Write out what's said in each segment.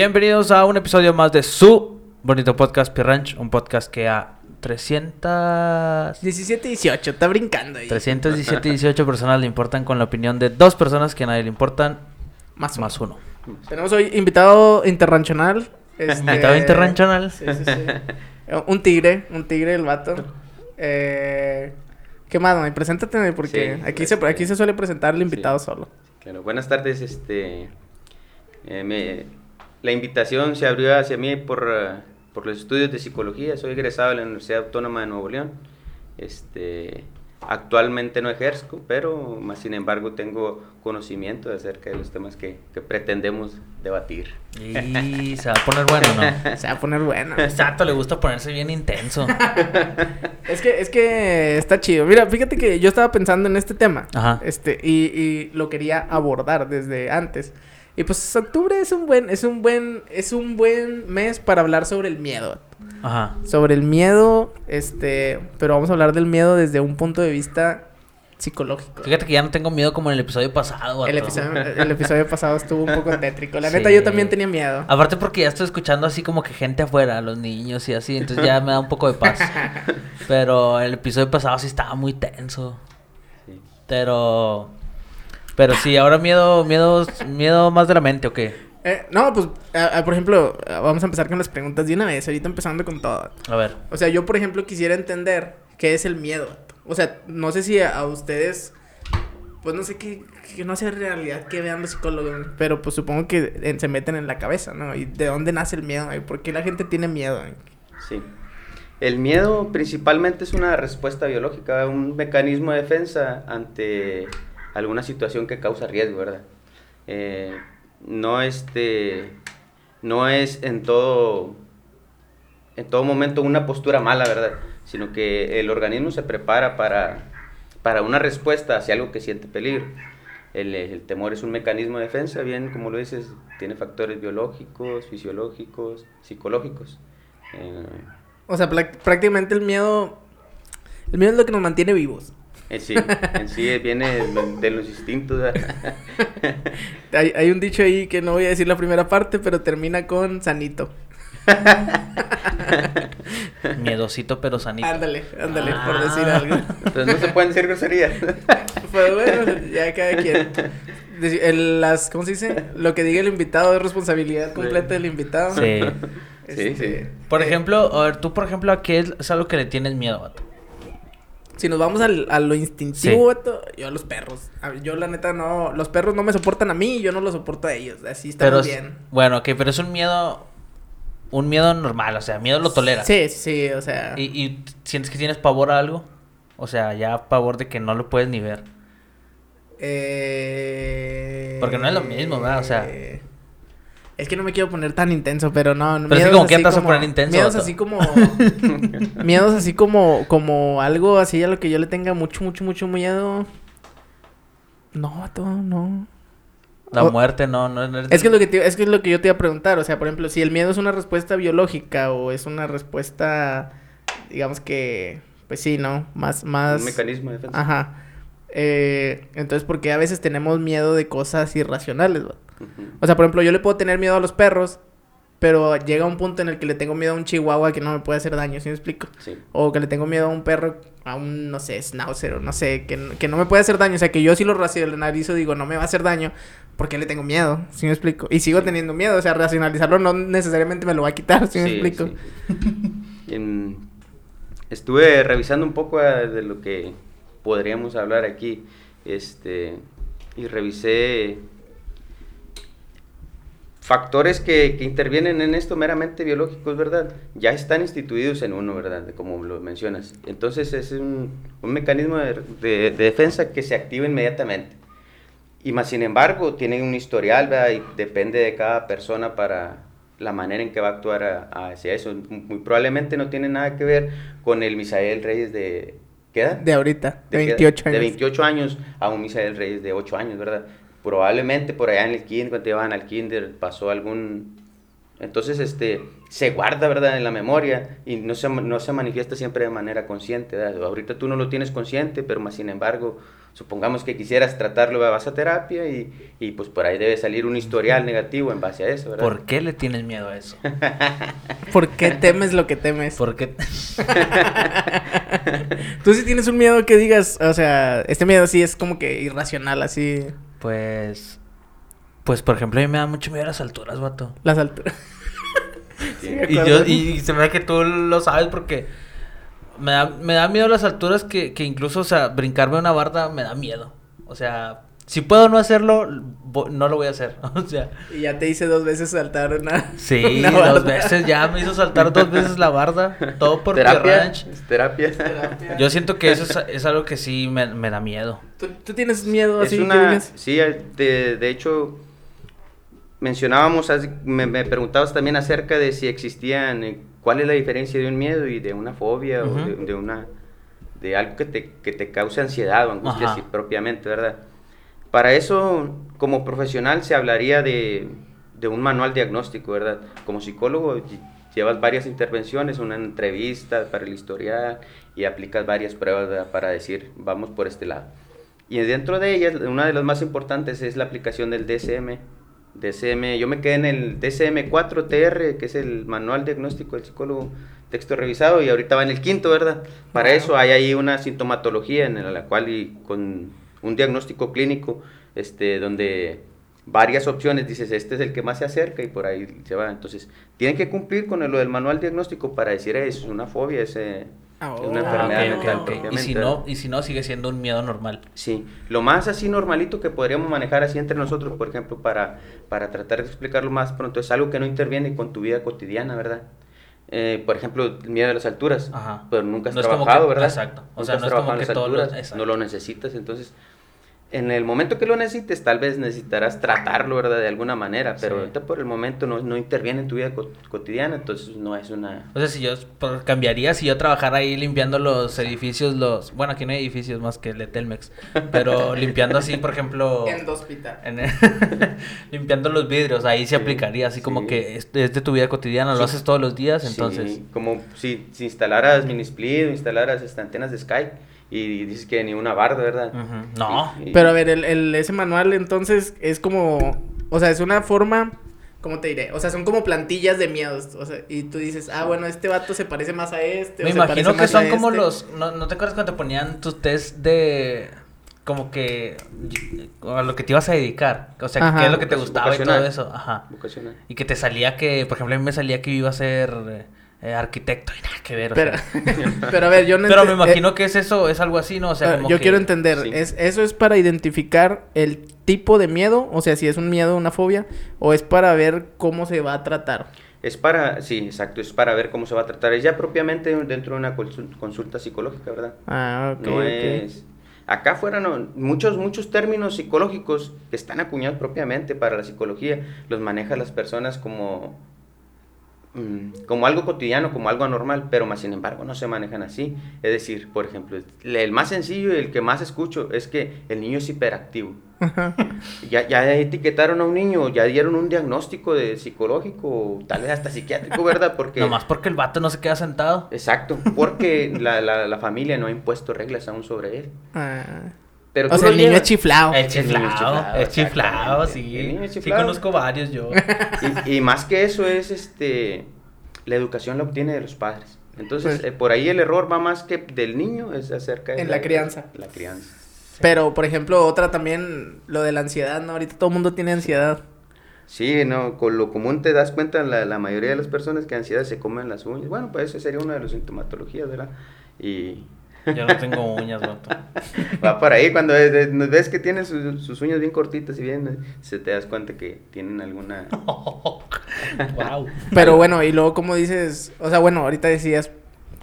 Bienvenidos a un episodio más de su bonito podcast Pirranch, un podcast que a 300... 17 18, está brincando ahí. 317 18 personas le importan con la opinión de dos personas que a nadie le importan, Más, más uno. Tenemos hoy invitado internacional. este- Invitado internacional. Sí, sí, sí. Eh, Un tigre, un tigre el vato. Eh, ¿Qué más? Preséntate, porque Sí, aquí, se, este- aquí se suele presentar el invitado Sí. solo. Claro, buenas tardes. Este, eh, me- la invitación se abrió hacia mí por, eh, por los estudios de psicología. Soy egresado de la Universidad Autónoma de Nuevo León. Este, actualmente no ejerzo, pero más sin embargo tengo conocimiento acerca de los temas que, que pretendemos debatir. Y se va a poner bueno, ¿no? Se va a poner bueno. Exacto, le gusta ponerse bien intenso. Es que, es que está chido. Mira, fíjate que yo estaba pensando en este tema. Ajá. Este, y, y lo quería abordar desde antes. Y pues octubre es un buen, es un buen, es un buen mes para hablar sobre el miedo. Ajá. Sobre el miedo, este, pero vamos a hablar del miedo desde un punto de vista psicológico. Fíjate que ya no tengo miedo como en el episodio pasado. El episodio, el episodio pasado estuvo un poco tétrico. La Sí. neta, yo también tenía miedo. Aparte porque ya estoy escuchando así como que gente afuera, los niños y así, entonces ya me da un poco de paz. Pero el episodio pasado sí estaba muy tenso. Sí. Pero pero sí, ahora miedo miedo miedo más de la mente o qué? Eh, no, pues, a- a- por ejemplo, vamos a empezar con las preguntas de una vez. Ahorita empezando con todo. A ver. O sea, yo, por ejemplo, quisiera entender qué es el miedo. O sea, no sé si a, a ustedes, pues no sé qué, que no sé en realidad que vean los psicólogos, pero pues supongo que se meten en la cabeza, ¿no? ¿Y de dónde nace el miedo? ¿Y por qué la gente tiene miedo? Sí. El miedo principalmente es una respuesta biológica, un mecanismo de defensa ante alguna situación que causa riesgo, ¿verdad? Eh, no, este, no es en todo, en todo momento una postura mala, ¿verdad? Sino que el organismo se prepara para, para una respuesta hacia algo que siente peligro. El, el temor es un mecanismo de defensa, bien, como lo dices, tiene factores biológicos, fisiológicos, psicológicos. Eh, O sea, prácticamente el miedo, el miedo es lo que nos mantiene vivos. En sí, en sí eh, viene de, de los instintos. Hay, hay un dicho ahí que no voy a decir la primera parte, pero termina con sanito. Miedosito pero sanito. Ándale, ándale, por Ah. decir algo. Entonces no se pueden decir groserías. Pues bueno, ya cada quien. El- las, ¿Cómo se dice? Lo que diga el invitado es responsabilidad completa del invitado. Sí. Sí, sí. Por eh, ejemplo, a ver, tú por ejemplo, ¿a qué es, es algo que le tienes miedo, vato? Si nos vamos al- a lo instintivo, Sí. yo a los perros. Yo la neta no, los perros no me soportan a mí y yo no los soporto a ellos. Así está Pero muy es- bien. bueno, ok, pero es un miedo un miedo normal, o sea, miedo lo toleras. Sí, sí, o sea. ¿Y, y sientes que tienes pavor a algo? O sea, ya pavor de que no lo puedes ni ver. Eh... Porque no es lo mismo, ¿verdad? O sea- Es que no me quiero poner tan intenso, pero no. Pero es que como que te vas a poner intenso, Miedos así como. miedos así como. Como algo así a lo que yo le tenga mucho, mucho, mucho miedo. No, vato, no. La O- muerte no, no, no. Es que, es lo que te- es que es lo que yo te iba a preguntar. O sea, por ejemplo, si el miedo es una respuesta biológica o es una respuesta. Digamos que. Pues sí, ¿no? Más. más... Un mecanismo de defensa. Ajá. Eh, entonces, porque a veces tenemos miedo de cosas irracionales, O sea, por ejemplo, yo le puedo tener miedo a los perros, pero llega un punto en el que le tengo miedo a un chihuahua que no me puede hacer daño, ¿sí me explico? Sí. O que le tengo miedo a un perro, a un, no sé, schnauzer, o no sé, que, que no me puede hacer daño. O sea, que yo si lo racionalizo, digo, no me va a hacer daño, porque le tengo miedo, ¿sí me explico? Y sigo Sí. teniendo miedo, o sea, racionalizarlo no necesariamente me lo va a quitar, ¿sí me Sí, explico? sí. Estuve revisando un poco eh, de lo que podríamos hablar aquí. Este, y revisé factores que, que intervienen en esto meramente biológicos, ¿verdad? Ya están instituidos en uno, ¿verdad? Como lo mencionas. Entonces es un, un mecanismo de, de- de defensa que se activa inmediatamente. Y más sin embargo, tiene un historial, ¿verdad? Y depende de cada persona para la manera en que va a actuar a- hacia eso. Muy probablemente no tiene nada que ver con el Misael Reyes de... ¿Qué edad? De ahorita, de, edad? 28 años. De 28 años a un Misael Reyes de 8 años, ¿verdad? Probablemente por allá en el kinder, cuando iban al kinder, pasó algún... Entonces, este, se guarda, ¿verdad? En la memoria y no se, no se manifiesta siempre de manera consciente, ¿verdad? Ahorita tú no lo tienes consciente, pero más sin embargo, supongamos que quisieras tratarlo, vas a terapia y, y pues por ahí debe salir un historial negativo en base a eso, ¿verdad? ¿Por qué le tienes miedo a eso? ¿Por qué temes lo que temes? ¿Por qué? Tú sí tienes un miedo que digas, o sea, este miedo sí es como que irracional, así, Pues. Pues, por ejemplo, a mí me da mucho miedo las alturas, vato. las alturas. Sí. Y, yo, y se me da que tú lo sabes porque me da, me da miedo las alturas que, que incluso, o sea, brincarme una barda me da miedo. O sea, si puedo no hacerlo, no lo voy a hacer. O sea, Y ya te hice dos veces saltar una. sí, una dos barda. veces ya me hizo saltar dos veces la barda. Todo por terapia, ranch. es terapia. Yo siento que eso es, es algo que sí me, me da miedo. ¿Tú, tú tienes miedo Es así que una, sí, de, de hecho, mencionábamos, me, me preguntabas también acerca de si existían, eh, cuál es la diferencia de un miedo y de una fobia o de, de una, de algo que te, que te cause ansiedad o angustia así propiamente, ¿verdad? Para eso, como profesional, se hablaría de, de un manual diagnóstico, ¿verdad? Como psicólogo, ll- llevas varias intervenciones, una entrevista para el historial y aplicas varias pruebas ¿verdad? para decir, vamos por este lado. Y dentro de ellas, una de las más importantes es la aplicación del DSM. DSM, yo me quedé en el DSM-4-TR, que es el manual diagnóstico del psicólogo, texto revisado, y ahorita va en el quinto, ¿verdad? Para eso hay ahí una sintomatología en la cual y con un diagnóstico clínico, este, donde varias opciones, dices, este es el que más se acerca y por ahí se va. Entonces, tienen que cumplir con lo del manual diagnóstico para decir, "Eh, es una fobia, es, eh, Ah, es una enfermedad mental. Y si no, y si no, sigue siendo un miedo normal. Sí, lo más así normalito que podríamos manejar así entre nosotros, por ejemplo, para, para tratar de explicarlo más pronto, es algo que no interviene con tu vida cotidiana, ¿verdad? Eh, por ejemplo, el miedo a las alturas, Ajá. pero nunca has No es como trabajado, que- ¿verdad? exacto. O Nunca sea, has no es como trabajado en que exacto. no lo necesitas, entonces, en el momento que lo necesites, tal vez necesitarás tratarlo, ¿verdad? De alguna manera, pero Sí. ahorita por el momento no, no interviene en tu vida co- cotidiana, entonces no es una... O sea, si yo por- cambiaría, si yo trabajara ahí limpiando los edificios, los... Bueno, aquí no hay edificios más que el de Telmex. Pero limpiando así, por ejemplo... En el hospital. en el- limpiando los vidrios, ahí se Sí, aplicaría, así como que es, de tu vida cotidiana, lo Sí. haces todos los días, Sí, entonces... como si, si instalaras Minisplit o instalaras este, antenas de Skype y dices que ni una barda, ¿verdad? No. Y- y- Pero a ver, el, el- ese manual entonces es como, o sea, es una forma, ¿cómo te diré? O sea, son como plantillas de miedos, o sea, y tú dices, ah, bueno, este vato se parece más a este. Me o se parece imagino que son como este. los... ¿no, ¿No te acuerdas cuando te ponían tus test de... Como que... A lo que te ibas a dedicar. O sea, Ajá. qué es lo que te gustaba y todo eso. Ajá. vocacional. Y que te salía que... Por ejemplo, a mí me salía que iba a ser eh, arquitecto y nada que ver. Pero, sea. pero a ver, yo no Pero me imagino eh, que es eso, es algo así, ¿no? O sea, ah, como yo que- quiero entender, sí. ¿es, ¿eso es para identificar el tipo de miedo? O sea, si es un miedo, una fobia, o es para ver cómo se va a tratar. Es para, sí, exacto, es para ver cómo se va a tratar. Es ya propiamente dentro de una consul- consulta psicológica, ¿verdad? Ah, ok. no es... Acá afuera no, muchos, muchos términos psicológicos que están acuñados propiamente para la psicología, los maneja las personas como, como algo cotidiano, como algo anormal, pero más sin embargo no se manejan así. Es decir, por ejemplo, el, el más sencillo y el que más escucho es que el niño es hiperactivo. Ya, ya etiquetaron a un niño, ya dieron un diagnóstico de psicológico, tal vez hasta psiquiátrico, ¿verdad? Porque... Nomás porque el vato no se queda sentado. Exacto, porque la, la, la familia no ha impuesto reglas aún sobre él. Ah. Pero O sea, el niño llevas- es chiflado. El El niño es chiflado, chiflado, el chiflado, sí. El niño es Sí chiflado. conozco varios yo. Y, y más que eso es, este, la educación la obtiene de los padres. Entonces, Pues- eh, por ahí el error va más que del niño, es acerca de En la crianza. La crianza. Pero, por ejemplo, otra también, lo de la ansiedad, ¿no? Ahorita todo el mundo tiene ansiedad. Sí, no, con lo común te das cuenta, la, la mayoría de las personas que ansiedad se comen las uñas. Bueno, pues esa sería una de las sintomatologías, ¿verdad? Y Yo no tengo uñas, vato. va por ahí, cuando ves, ves que tienen sus, sus uñas bien cortitas y bien, eh, se te das cuenta que tienen alguna... wow. Pero bueno, y luego, como dices, o sea, bueno, ahorita decías,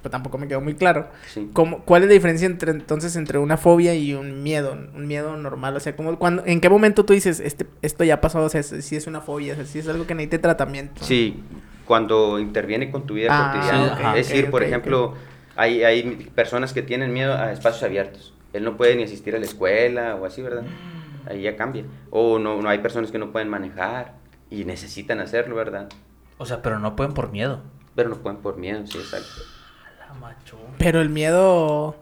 pero tampoco me quedó muy claro. Sí. ¿Cómo, ¿Cuál es la diferencia entre entonces entre una fobia y un miedo? Un miedo normal. O sea, como cuando, ¿en qué momento tú dices, este, esto ya pasó? O sea, si es una fobia, o sea, si es algo que necesite tratamiento. Sí, cuando interviene con tu vida Ah, cotidiana. sí, ajá. es decir, por ejemplo, hay, hay personas que tienen miedo a espacios abiertos. Él no puede ni asistir a la escuela o así, ¿verdad? Ahí ya cambia. O no, no hay personas que no pueden manejar y necesitan hacerlo, ¿verdad? O sea, pero no pueden por miedo. Pero no pueden por miedo, sí, exacto. La macho. Pero el miedo...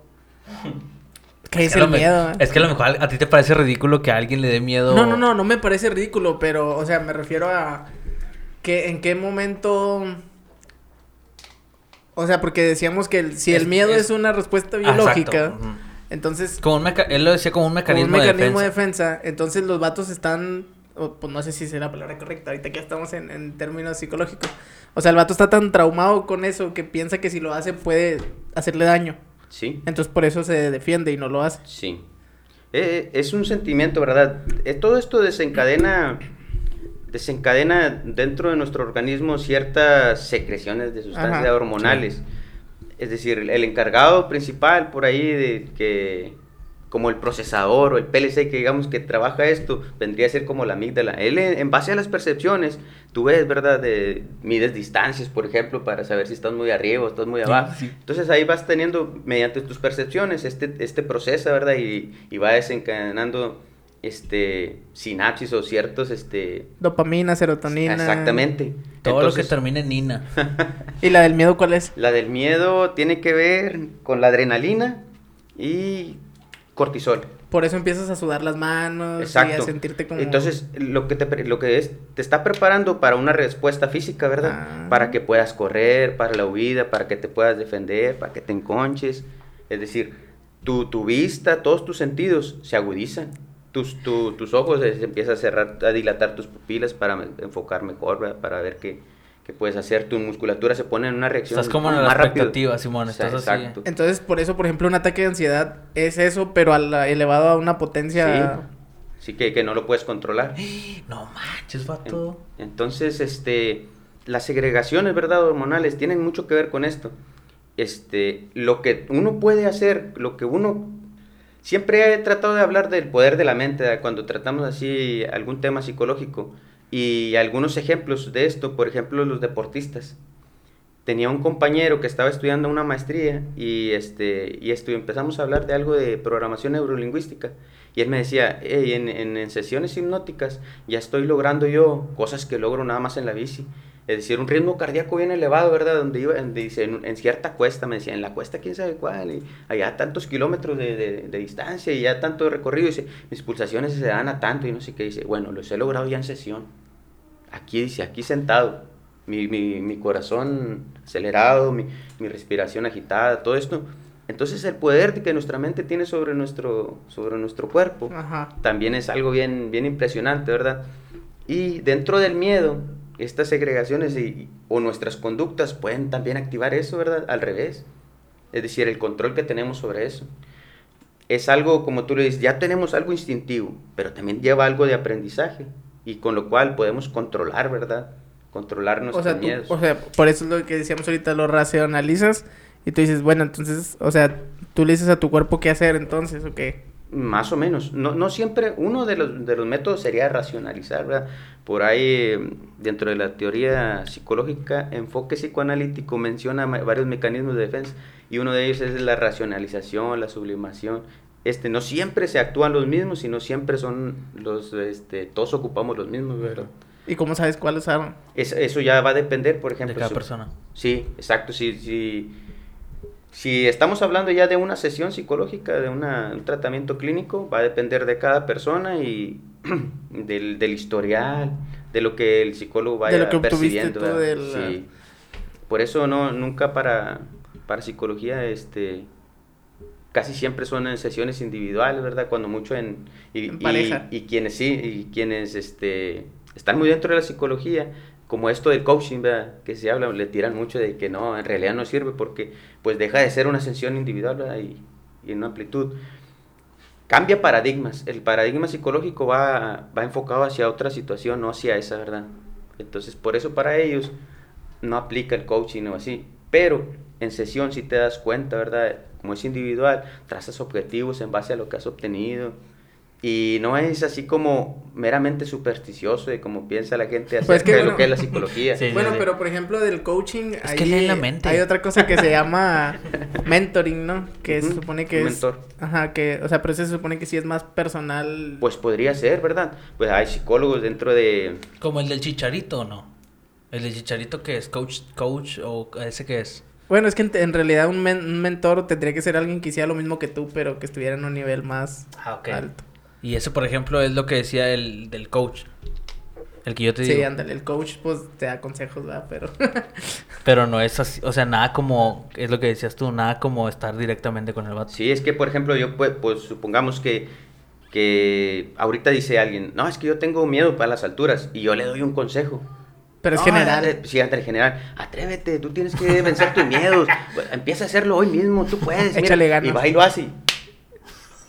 ¿Qué es, que el me- miedo? eh? Es que a lo mejor a ti te parece ridículo que a alguien le dé miedo. No, no, no, no me parece ridículo, pero, o sea, me refiero a que en qué momento... O sea, porque decíamos que el- si Es- el miedo es- es, una respuesta Ah, biológica, entonces Como un meca- Él lo decía como un como un mecanismo, mecanismo de de defensa. defensa, entonces los vatos están, pues no sé si será la palabra correcta, ahorita que ya estamos en, en términos psicológicos. O sea, el vato está tan traumado con eso que piensa que si lo hace puede hacerle daño. Sí, Entonces por eso se defiende y no lo hace. sí. Eh, es un sentimiento, ¿verdad? Eh, todo esto desencadena, desencadena dentro de nuestro organismo ciertas secreciones de sustancias Ajá. hormonales. Es decir, el encargado principal por ahí de que como el procesador o el PLC que digamos que trabaja esto, vendría a ser como la amígdala. Él en base a las percepciones, tú ves, ¿verdad? De, mides distancias, por ejemplo, para saber si estás muy arriba o estás muy Sí, abajo. sí. Entonces ahí vas teniendo, mediante tus percepciones, este, este procesa, ¿verdad? Y, y va desencadenando este, sinapsis o ciertos, este... Dopamina, serotonina. Exactamente. Todo lo que termine en Nina. ¿Y la del miedo cuál es? La del miedo tiene que ver con la adrenalina y cortisol. Por eso empiezas a sudar las manos y a sentirte como... Entonces, lo que, te, pre- lo que es, te está preparando para una respuesta física, ¿verdad? Ah. Para que puedas correr, para la huida, para que te puedas defender, para que te enconches. Es decir, tu, tu vista, todos tus sentidos se agudizan. Tus, tu- tus ojos se, empiezan a cerrar, a dilatar tus pupilas para enfocar mejor, ¿verdad? Para ver qué, qué puedes hacer. Tu musculatura se pone en una reacción Estás como en la expectativa, Simón. O sea, Estás así. exacto. Entonces, por eso, por ejemplo, un ataque de ansiedad es eso, pero a la- elevado a una potencia... Sí, que, que no lo puedes controlar. No manches, vato. Entonces, este, las segregaciones, ¿verdad? Hormonales tienen mucho que ver con esto. Este, lo que uno puede hacer, lo que uno... Siempre he tratado de hablar del poder de la mente cuando tratamos así algún tema psicológico. Y algunos ejemplos de esto, por ejemplo, los deportistas. Tenía un compañero que estaba estudiando una maestría y, este, y estu- empezamos a hablar de algo de programación neurolingüística. Y él me decía, "Ey, en, en, en sesiones hipnóticas ya estoy logrando yo cosas que logro nada más en la bici. Es decir, un ritmo cardíaco bien elevado, ¿verdad? Donde iba, en, dice, en, en cierta cuesta, me decía, en la cuesta quién sabe cuál, y allá tantos kilómetros de, de- de distancia y ya tanto recorrido. Dice, mis pulsaciones se dan a tanto y no sé qué. Dice, bueno, los he logrado ya en sesión. Aquí, dice, aquí sentado. Mi, mi, mi corazón acelerado, mi, mi respiración agitada, todo esto. Entonces el poder que nuestra mente tiene sobre nuestro, sobre nuestro cuerpo Ajá. también es algo bien, bien impresionante, ¿verdad? Y dentro del miedo, estas segregaciones y, o nuestras conductas pueden también activar eso, ¿verdad? Al revés. Es decir, el control que tenemos sobre eso. Es algo, como tú le dices, ya tenemos algo instintivo, pero también lleva algo de aprendizaje y con lo cual podemos controlar, ¿verdad? Controlar O nuestros tú- miedos. o sea, por eso es lo que decíamos ahorita, lo racionalizas y tú dices, bueno, entonces, o sea, tú le dices a tu cuerpo qué hacer entonces, ¿o qué? Más o menos. No, no siempre, uno de los, de los métodos sería racionalizar, ¿verdad? Por ahí, dentro de la teoría psicológica, enfoque psicoanalítico menciona varios mecanismos de defensa y uno de ellos es la racionalización, la sublimación. Este, no siempre se actúan los mismos, sino siempre son los, este, todos ocupamos los mismos, ¿verdad? ¿Y cómo sabes cuál usaron? Es- eso ya va a depender, por ejemplo. de cada su- persona. Sí, exacto. Si, si, si estamos hablando ya de una sesión psicológica, de una- un tratamiento clínico, va a depender de cada persona y del, del historial, de lo que el psicólogo vaya lo que obtuviste percibiendo. Sí. Por eso no, nunca para, para psicología, este casi siempre son en sesiones individuales, ¿verdad? Cuando mucho en, y, En y- y quienes sí, y quienes este, están muy dentro de la psicología, como esto del coaching, ¿verdad? Que se habla, le tiran mucho de que no, en realidad no sirve porque pues deja de ser una sesión individual. Y, y en una amplitud. Cambia paradigmas. El paradigma psicológico va, va enfocado hacia otra situación, no hacia esa, ¿verdad? Entonces, por eso para ellos no aplica el coaching o así. Pero en sesión si te das cuenta, ¿verdad? Como es individual, trazas objetivos en base a lo que has obtenido. Y no es así como meramente supersticioso de como piensa la gente acerca Pues que de bueno. lo que es la psicología. Sí, bueno, sí. pero por ejemplo del coaching, Es que leen la mente. hay otra cosa que se llama mentoring, ¿no? Que se supone que un es... mentor. Ajá, que, o sea, pero ese se supone que sí es más personal. Pues podría ser, ¿verdad? Pues hay psicólogos dentro de... Como el del chicharito, ¿o no? El del chicharito que es coach, coach o ese que es. Bueno, es que en, en realidad un, men- un mentor tendría que ser alguien que hiciera lo mismo que tú, pero que estuviera en un nivel más Ah, alto. Y eso, por ejemplo, es lo que decía el del coach. El que yo te Sí, digo. ándale, el coach pues te da consejos, ¿verdad? Pero... Pero no es así, o sea, nada como, es lo que decías tú, nada como estar directamente con el vato. Sí, es que, por ejemplo, yo, pues, pues supongamos que, que ahorita dice alguien, no, es que yo tengo miedo para las alturas, y yo le doy un consejo. Pero es No, general. eh, Sí, ante el general. Atrévete, tú tienes que vencer tus miedos. Empieza a hacerlo hoy mismo, tú puedes. mira". Échale ganas. Y va y lo hace.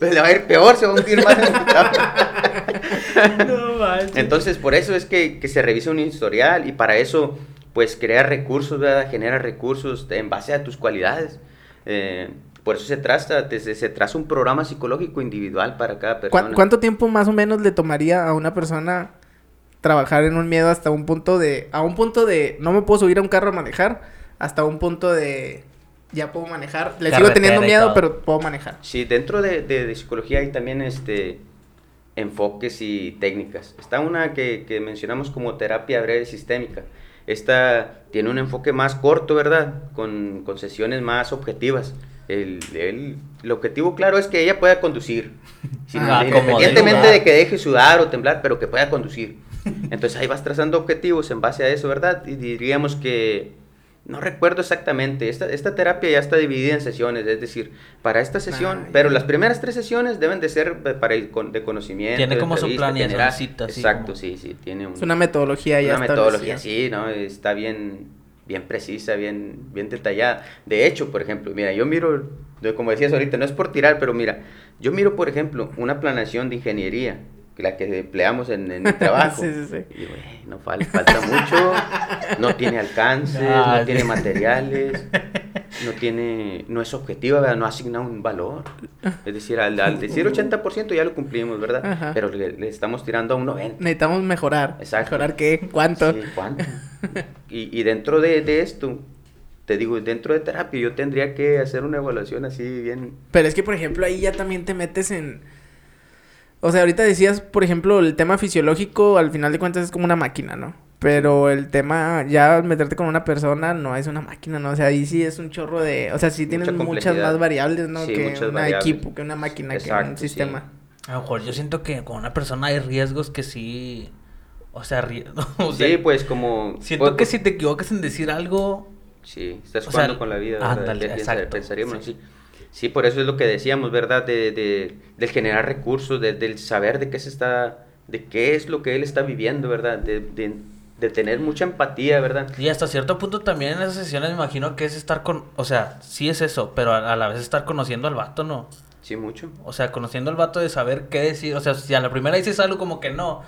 Pues le va a ir peor, se va a hundir más en el No manches. Entonces, por eso es que, que se revisa un historial y para eso, pues, crea recursos, ¿verdad? Genera recursos en base a tus cualidades. Eh, por eso se traza, se, se traza un programa psicológico individual para cada ¿Cu- persona. ¿Cuánto tiempo más o menos le tomaría a una persona trabajar en un miedo hasta un punto de... A un punto de... No me puedo subir a un carro a manejar. Hasta un punto de... Ya puedo manejar. Le sigo teniendo miedo, pero puedo manejar. Sí, dentro de, de- de psicología hay también este, enfoques y técnicas. Está una que, que mencionamos como terapia breve sistémica. Esta tiene un enfoque más corto, ¿verdad? Con, con sesiones más objetivas. El, el- el objetivo, claro, es que ella pueda conducir. Sin- Ah, independientemente de de que deje sudar o temblar, pero que pueda conducir. Entonces ahí vas trazando objetivos en base a eso, ¿verdad? Y diríamos que, no recuerdo exactamente, esta, esta terapia ya está dividida en sesiones, es decir, para esta sesión, Ah, pero las primeras tres sesiones deben de ser de- para el con- de conocimiento. Tiene como su cita, así Exacto, como- sí, sí, tiene un- Es una metodología ya una metodología, sí, ¿no? Está bien, bien precisa, bien, bien detallada. De hecho, por ejemplo, mira, yo miro, de- como decías ahorita, no es por tirar, pero mira, yo miro, por ejemplo, una planeación de ingeniería, la que empleamos en, en mi trabajo. Sí, sí, sí. Y digo, "Eh, no fal- falta mucho, no tiene alcances, Ah, no sí. tiene materiales, no tiene, no es objetiva, ¿verdad? no asigna un valor. Es decir, al, al decir 80% ya lo cumplimos, ¿verdad? Ajá. Pero le, le estamos tirando a un 90%. Necesitamos mejorar. Exacto. ¿Mejorar qué? ¿Cuánto? Sí, ¿cuánto? y, y dentro de, de esto, te digo, dentro de terapia yo tendría que hacer una evaluación así bien... Pero es que, por ejemplo, ahí ya también te metes en... O sea, ahorita decías, por ejemplo, el tema fisiológico, al final de cuentas es como una máquina, ¿no? Pero el tema, ya al meterte con una persona, no es una máquina, ¿no? O sea, ahí sí es un chorro de... O sea, sí tienes Mucha muchas más variables, ¿no? Sí, que muchas un variables. equipo, que una máquina, que un Exacto, sí. sistema. A lo mejor yo siento que con una persona hay riesgos que sí, o sea, ri- o sea, Sí, pues como... siento pues, que si te equivocas en decir algo, Sí, estás O jugando sea, con la vida. ándale, exacto, Pensaríamos sí. así. Sí, por eso es lo que decíamos, ¿verdad? De, de, del generar recursos, de- del saber de qué se está, de qué es lo que él está viviendo, ¿verdad? De, de, de tener mucha empatía, ¿verdad? y hasta cierto punto también en esas sesiones me imagino que es estar con, o sea, sí es eso, pero a, a la vez estar conociendo al vato, ¿no? Sí, mucho. O sea, conociendo al vato de saber qué decir, o sea, si a la primera dices algo como que no,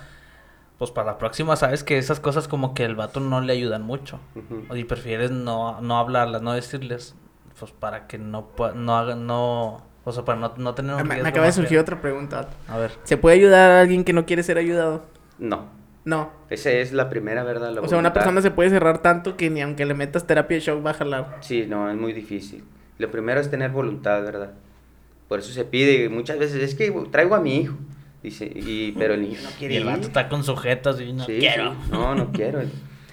pues para la próxima sabes que esas cosas como que el vato no le ayudan mucho. Ujú. Y prefieres no, no hablarlas, no decirles, pues para que no no hagan, no, o sea, para no, no tener un Ah, Me, acaba de surgir otra pregunta. A ver. ¿Se puede ayudar a alguien que no quiere ser ayudado? No, No. esa es la primera, ¿verdad? La O sea, una persona se puede cerrar tanto que ni aunque le metas terapia de shock va a jalar. Sí, no, es muy difícil. Lo primero es tener voluntad, ¿verdad? Por eso se pide muchas veces, es que traigo a mi hijo, dice, y, pero el niño no Y quiere el ir. vato está con sujetos y no Sí, quiero. sí. No, no quiero.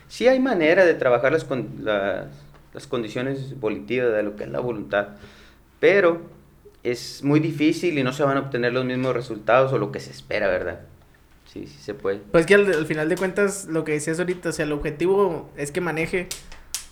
Sí hay manera de trabajar las, con- las, las condiciones volitivas de lo que es la voluntad, pero es muy difícil y no se van a obtener los mismos resultados o lo que se espera, ¿verdad? Sí, sí se puede. Pues que al, al final de cuentas, lo que decías ahorita, o sea, el objetivo es que maneje.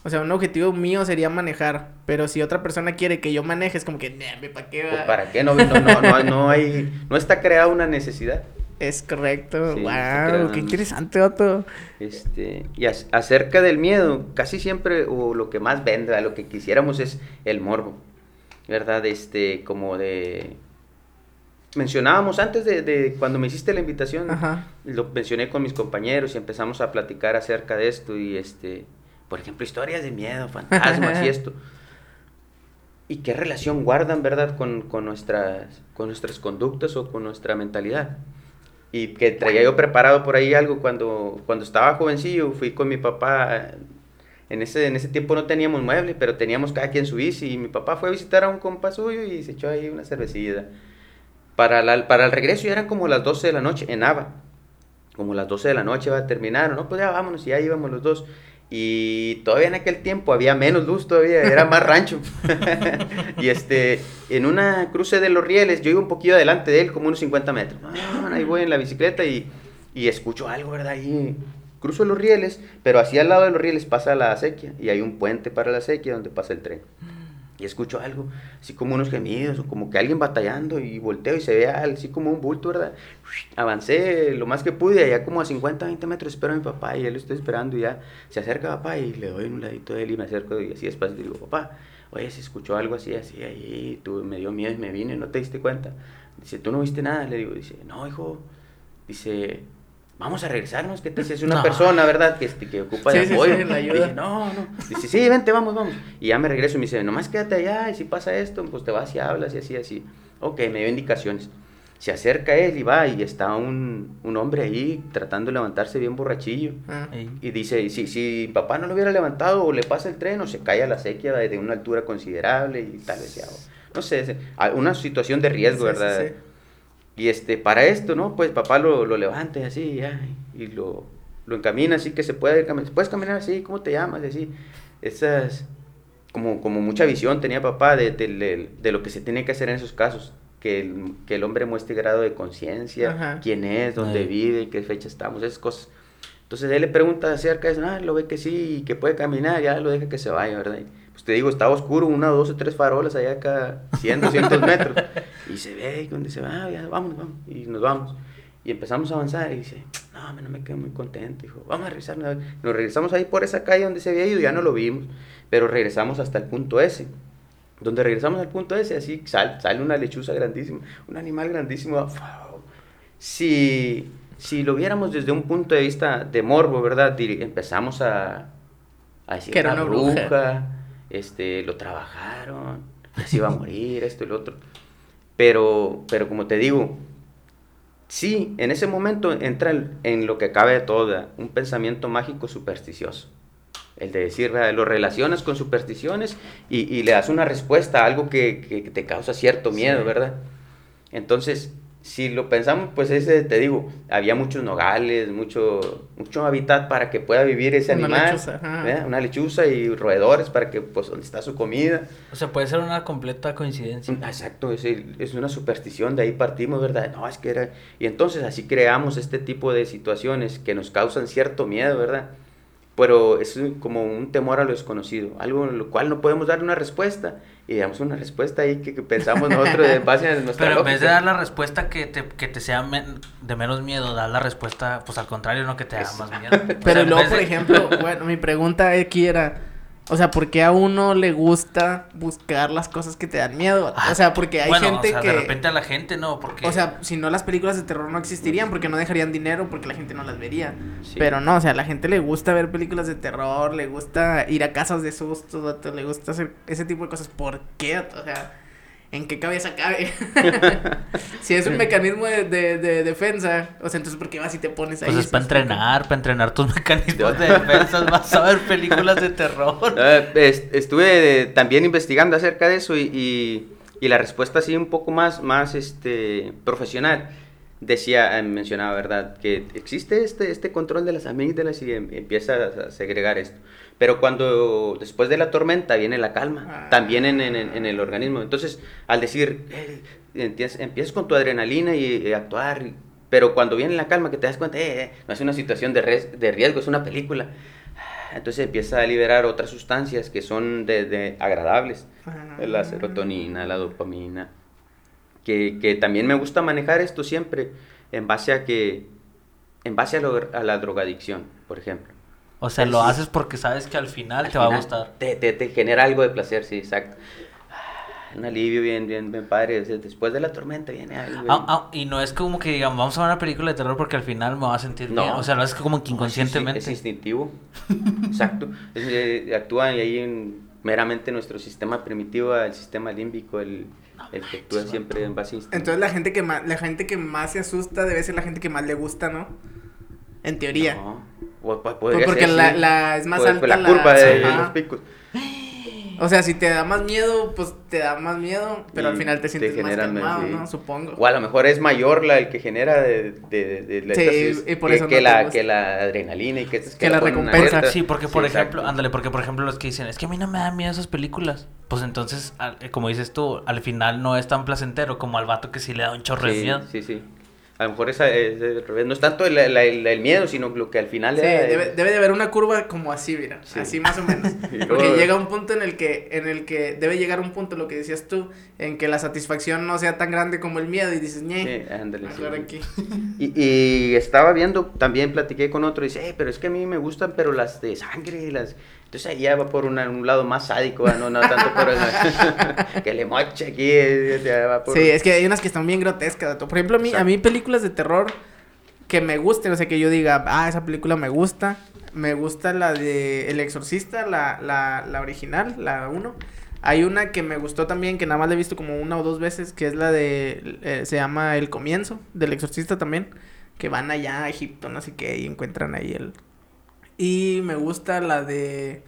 O sea, un objetivo mío sería manejar. Pero si otra persona quiere que yo maneje, es como que, ¿para qué? Pues, va?" ¿Para qué? No, no, no, no hay, no está creada una necesidad. Es correcto. Sí, wow, qué interesante, Otto. Este, y acerca del miedo, casi siempre, o lo que más vende, lo que quisiéramos es el morbo, ¿verdad? Este, como de... Mencionábamos antes de, de cuando me hiciste la invitación, Ajá. lo mencioné con mis compañeros y empezamos a platicar acerca de esto y este, por ejemplo, historias de miedo, fantasmas y esto. ¿Y qué relación guardan, verdad, con, con nuestras, con nuestras conductas o con nuestra mentalidad? Y que traía yo preparado por ahí algo cuando, cuando estaba jovencillo, fui con mi papá. En ese, en ese tiempo no teníamos muebles, pero teníamos cada quien su bici. Y mi papá fue a visitar a un compa suyo y se echó ahí una cervecilla. Para, la- para el regreso ya eran como las 12 de la noche en Ava. Como las 12 de la noche va a terminar. No, pues ya vámonos, y ya íbamos los dos. Y todavía en aquel tiempo había menos luz todavía, era más rancho. y este, en una cruce de los rieles, yo iba un poquito adelante de él, como unos 50 metros. Ah, ahí voy en la bicicleta y, y escucho algo, ¿verdad? Ahí cruzo los rieles, pero así al lado de los rieles pasa la acequia y hay un puente para la acequia donde pasa el tren. Y escucho algo, así como unos gemidos, o como que alguien batallando, y volteo y se ve así como un bulto, ¿verdad? Avancé lo más que pude, allá como a 50, 20 metros espero a mi papá, y él lo estoy esperando, y ya se acerca papá, y le doy un ladito de él, y me acerco, y así despacio, y digo, papá, oye, se escuchó algo así, así, ahí, tú, me dio miedo y me vine, ¿no te diste cuenta? Dice, ¿tú no viste nada? Le digo, dice, no, hijo, dice, vamos a regresarnos, ¿qué te Es una persona, ¿verdad? Que, este, que ocupa de apoyo. Sí, sí, Dije, no, no. Dice, sí, vente, vamos, vamos. Y ya me regreso y me dice, nomás quédate allá y si pasa esto, pues te vas y hablas y así, así. Ok, me dio indicaciones. Se acerca él y va y está un, un hombre ahí tratando de levantarse bien borrachillo. Ah. Y dice, si, si papá no lo hubiera levantado o le pasa el tren o se cae a la sequía de una altura considerable y tal vez ya, no sé, una situación de riesgo, ¿verdad? Y este, para esto, ¿no? Pues papá lo, lo levanta así, ya, y lo, lo encamina así que se puede caminar. ¿Puedes caminar así? ¿Cómo te llamas? Así. Esas, como, como mucha visión tenía papá de, de, de, lo que se tiene que hacer en esos casos. Que el, que el hombre muestre grado de conciencia, quién es, dónde vive, qué fecha estamos, esas cosas. Entonces él le pregunta acerca de eso, ah, lo ve que sí, que puede caminar, ya lo deja que se vaya, ¿verdad? Pues te digo, estaba oscuro, una, dos o tres farolas allá acá, 100, 200 metros. Y se ve, y donde se va, ya, vamos, vamos. Y nos vamos. Y empezamos a avanzar y dice, no, no me quedo muy contento. Dijo, vamos a regresar. Nos regresamos ahí por esa calle donde se había ido, ya no lo vimos. Pero regresamos hasta el punto S. Donde regresamos al punto S, así sale, sale una lechuza grandísima, un animal grandísimo. Si, si lo viéramos desde un punto de vista de morbo, ¿verdad? Empezamos a, a decir, que era una bruja este, lo trabajaron, así va a morir, esto y lo otro. Pero, pero como te digo, sí, en ese momento entra en lo que cabe de todo, un pensamiento mágico supersticioso. El de decir, lo relacionas con supersticiones y, le das una respuesta a algo que, te causa cierto miedo, ¿verdad? Entonces, si lo pensamos, pues ese, te digo, había muchos nogales, mucho, mucho hábitat para que pueda vivir ese una animal. Lechuza, una lechuza y roedores para que, pues, donde está su comida. O sea, puede ser una completa coincidencia. Exacto, es, es una superstición, de ahí partimos, ¿verdad? No, es que era... Y entonces así creamos este tipo de situaciones que nos causan cierto miedo, ¿verdad? Pero es como un temor a lo desconocido, algo en lo cual no podemos dar una respuesta y damos una respuesta ahí que, pensamos nosotros en base a nuestra Pero en vez de dar la respuesta que te, que te sea de menos miedo, dar la respuesta, pues al contrario, no que te haga más miedo. Pero luego, por ejemplo, bueno, mi pregunta aquí era, o sea, ¿por qué a uno le gusta buscar las cosas que te dan miedo? o sea, porque hay gente o sea, que... de repente a la gente no, porque... O sea, si no las películas de terror no existirían, porque no dejarían dinero, porque la gente no las vería. Pero no, o sea, a la gente le gusta ver películas de terror, le gusta ir a casas de susto, le gusta hacer ese tipo de cosas. ¿Por qué? O sea... ¿En qué cabeza cabe? si es un mecanismo de, de, defensa, o sea, entonces ¿por qué vas y te pones ahí? Pues es para entrenar, para entrenar tus mecanismos de defensa, vas a ver películas de terror. Eh, estuve también investigando acerca de eso y, y, la respuesta así un poco más, más este, profesional. Decía, eh, mencionaba, ¿verdad? Que existe este, este control de las amígdalas y em, empieza a segregar esto. Pero cuando después de la tormenta viene la calma, ah. también en, en, el organismo. Entonces, al decir, eh, empiezas, con tu adrenalina y, actuar, pero cuando viene la calma, que te das cuenta, eh, eh, no es una situación de, de riesgo, es una película. Entonces empieza a liberar otras sustancias que son de, agradables, ah. la serotonina, la dopamina, que, que, también me gusta manejar esto siempre en base a que, en base a, a la drogadicción, por ejemplo. O sea, lo haces porque sabes que al final te va a gustar. Te, te, te, genera algo de placer, sí, exacto. Un alivio bien, bien, bien padre. Después de la tormenta viene algo. Ah, ah, y no es como que digamos, vamos a ver una película de terror porque al final me va a sentir no. bien. O sea, lo es como que inconscientemente. es, instintivo. exacto. Eh, actúa ahí meramente nuestro sistema primitivo, el sistema límbico, el, el que actúa siempre en base instinto. Entonces la gente que más, la gente que más se asusta debe ser la gente que más le gusta, ¿no? En teoría. No. Podría porque la, la, es más alta la, curva de los picos. O sea, si te da más miedo, pues te da más miedo, pero Y al final te sientes más generan, calmado, sí. ¿no? Supongo. O a lo mejor es mayor la el que genera de, de, de- de Sí, y por que, eso que no te la, que la adrenalina y que, Que la ponen una recompensa. Sí, porque por Sí, ejemplo, exacto. ándale, porque por ejemplo los que dicen, es que a mí no me dan miedo esas películas. Pues entonces, al- eh, como dices tú, al final no es tan placentero como al vato que sí le da un chorro de Sí, miedo. sí, sí. A lo mejor esa es revés. No es tanto el, el- miedo, sino lo que al final Sí, le da, debe, debe de haber una curva como así, mira, Sí. así más o menos. Porque llega un punto en el que, en el que debe llegar un punto, lo que decías tú, en que la satisfacción no sea tan grande como el miedo y dices, ñe, Sí, ándale, aquí. Y estaba viendo, también platiqué con otro, y dice, "Eh, pero es que a mí me gustan, pero las de sangre, las... Entonces ahí ya va por una- un lado más sádico, no, no tanto por el... que le moche aquí, eh, ya va por... Sí, es que hay unas que están bien grotescas. Por ejemplo, a mí, a mí películas de terror que me gusten, o sea, que yo diga, ah, esa película me gusta. Me gusta la de El Exorcista, la, la, la original, la 1. Hay una que me gustó también, que nada más la he visto como una o dos veces, que es la de, eh, se llama El Comienzo, del Exorcista también, que van allá a Egipto, no sé qué, y encuentran ahí el... Y me gusta la de...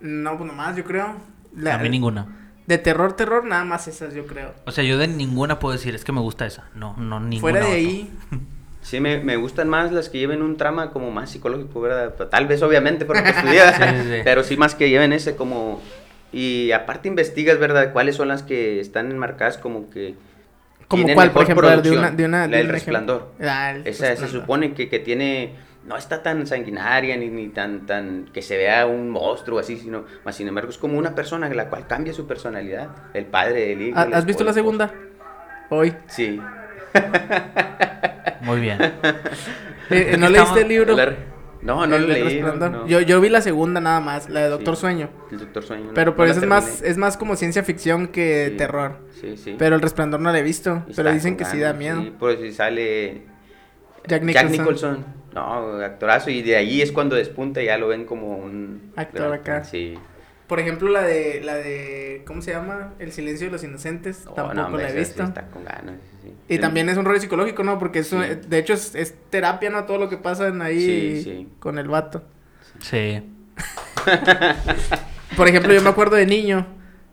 No, pues nomás, yo creo. La- A mí ninguna. De terror, terror, nada más esas, yo creo. O sea, yo de ninguna puedo decir, es que me gusta esa. No, no, ninguna. Fuera de ahí, Sí, me, me gustan más las que lleven un trama como más psicológico, ¿verdad? Tal vez, obviamente, porque estudias, Sí, sí, sí. pero sí más que lleven ese como... Y aparte investigas, ¿verdad? ¿Cuáles son las que están enmarcadas como que... como cuál, por ejemplo, de una, de una, La de del un ejemplo. resplandor. Ah, el Esa se supone que, que tiene... No está tan sanguinaria ni, ni tan, tan... Que se vea un monstruo así, sino... Más sin embargo, es como una persona la cual cambia su personalidad. El padre, el hijo... ¿Ha- el ¿Has visto la segunda? Hoy. Sí. Muy bien. Eh, eh, ¿No Estamos- leíste el libro? La- No, no El lo del leí. no. Yo, yo vi la segunda nada más, la de Doctor Sí. Sueño. El Doctor Sueño. no- Pero no por eso es más, es más como ciencia ficción que Sí, terror. Sí, sí. Pero el resplandor no la he visto. Y Pero dicen que sí da miedo. Sí, por si sale Jack Jack Nicholson. Nicholson. No, actorazo. Y de ahí es cuando despunta y ya lo ven como un... Actor acá. Sí. Por ejemplo, la de, la de, ¿cómo se llama? El silencio de los inocentes. No, Tampoco no, hombre, la he sí visto. está con ganas. sí. Y también es un rollo psicológico, ¿no? Porque es un- de hecho es, es terapia, ¿no? Todo lo que pasa en ahí Sí, sí. con el vato. Sí. Por ejemplo, yo me acuerdo de niño.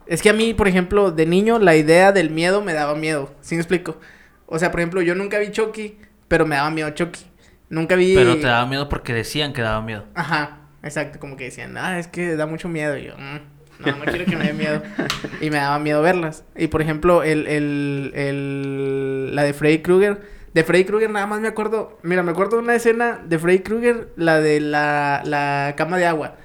Es que a mí, por ejemplo, de niño, la idea del miedo me daba miedo. ¿Sí me explico? O sea, por ejemplo, yo nunca vi Chucky, pero me daba miedo Chucky. Nunca vi. Pero te daba miedo porque decían que daba miedo. Ajá, exacto. Como que decían, ah, es que da mucho miedo. Y yo, "Mm, no, no quiero que me dé miedo. Y me daba miedo verlas. Y por ejemplo, el, el, el, la de Freddy Krueger. De Freddy Krueger nada más me acuerdo. Mira, me acuerdo de una escena de Freddy Krueger, la de la, la cama de agua.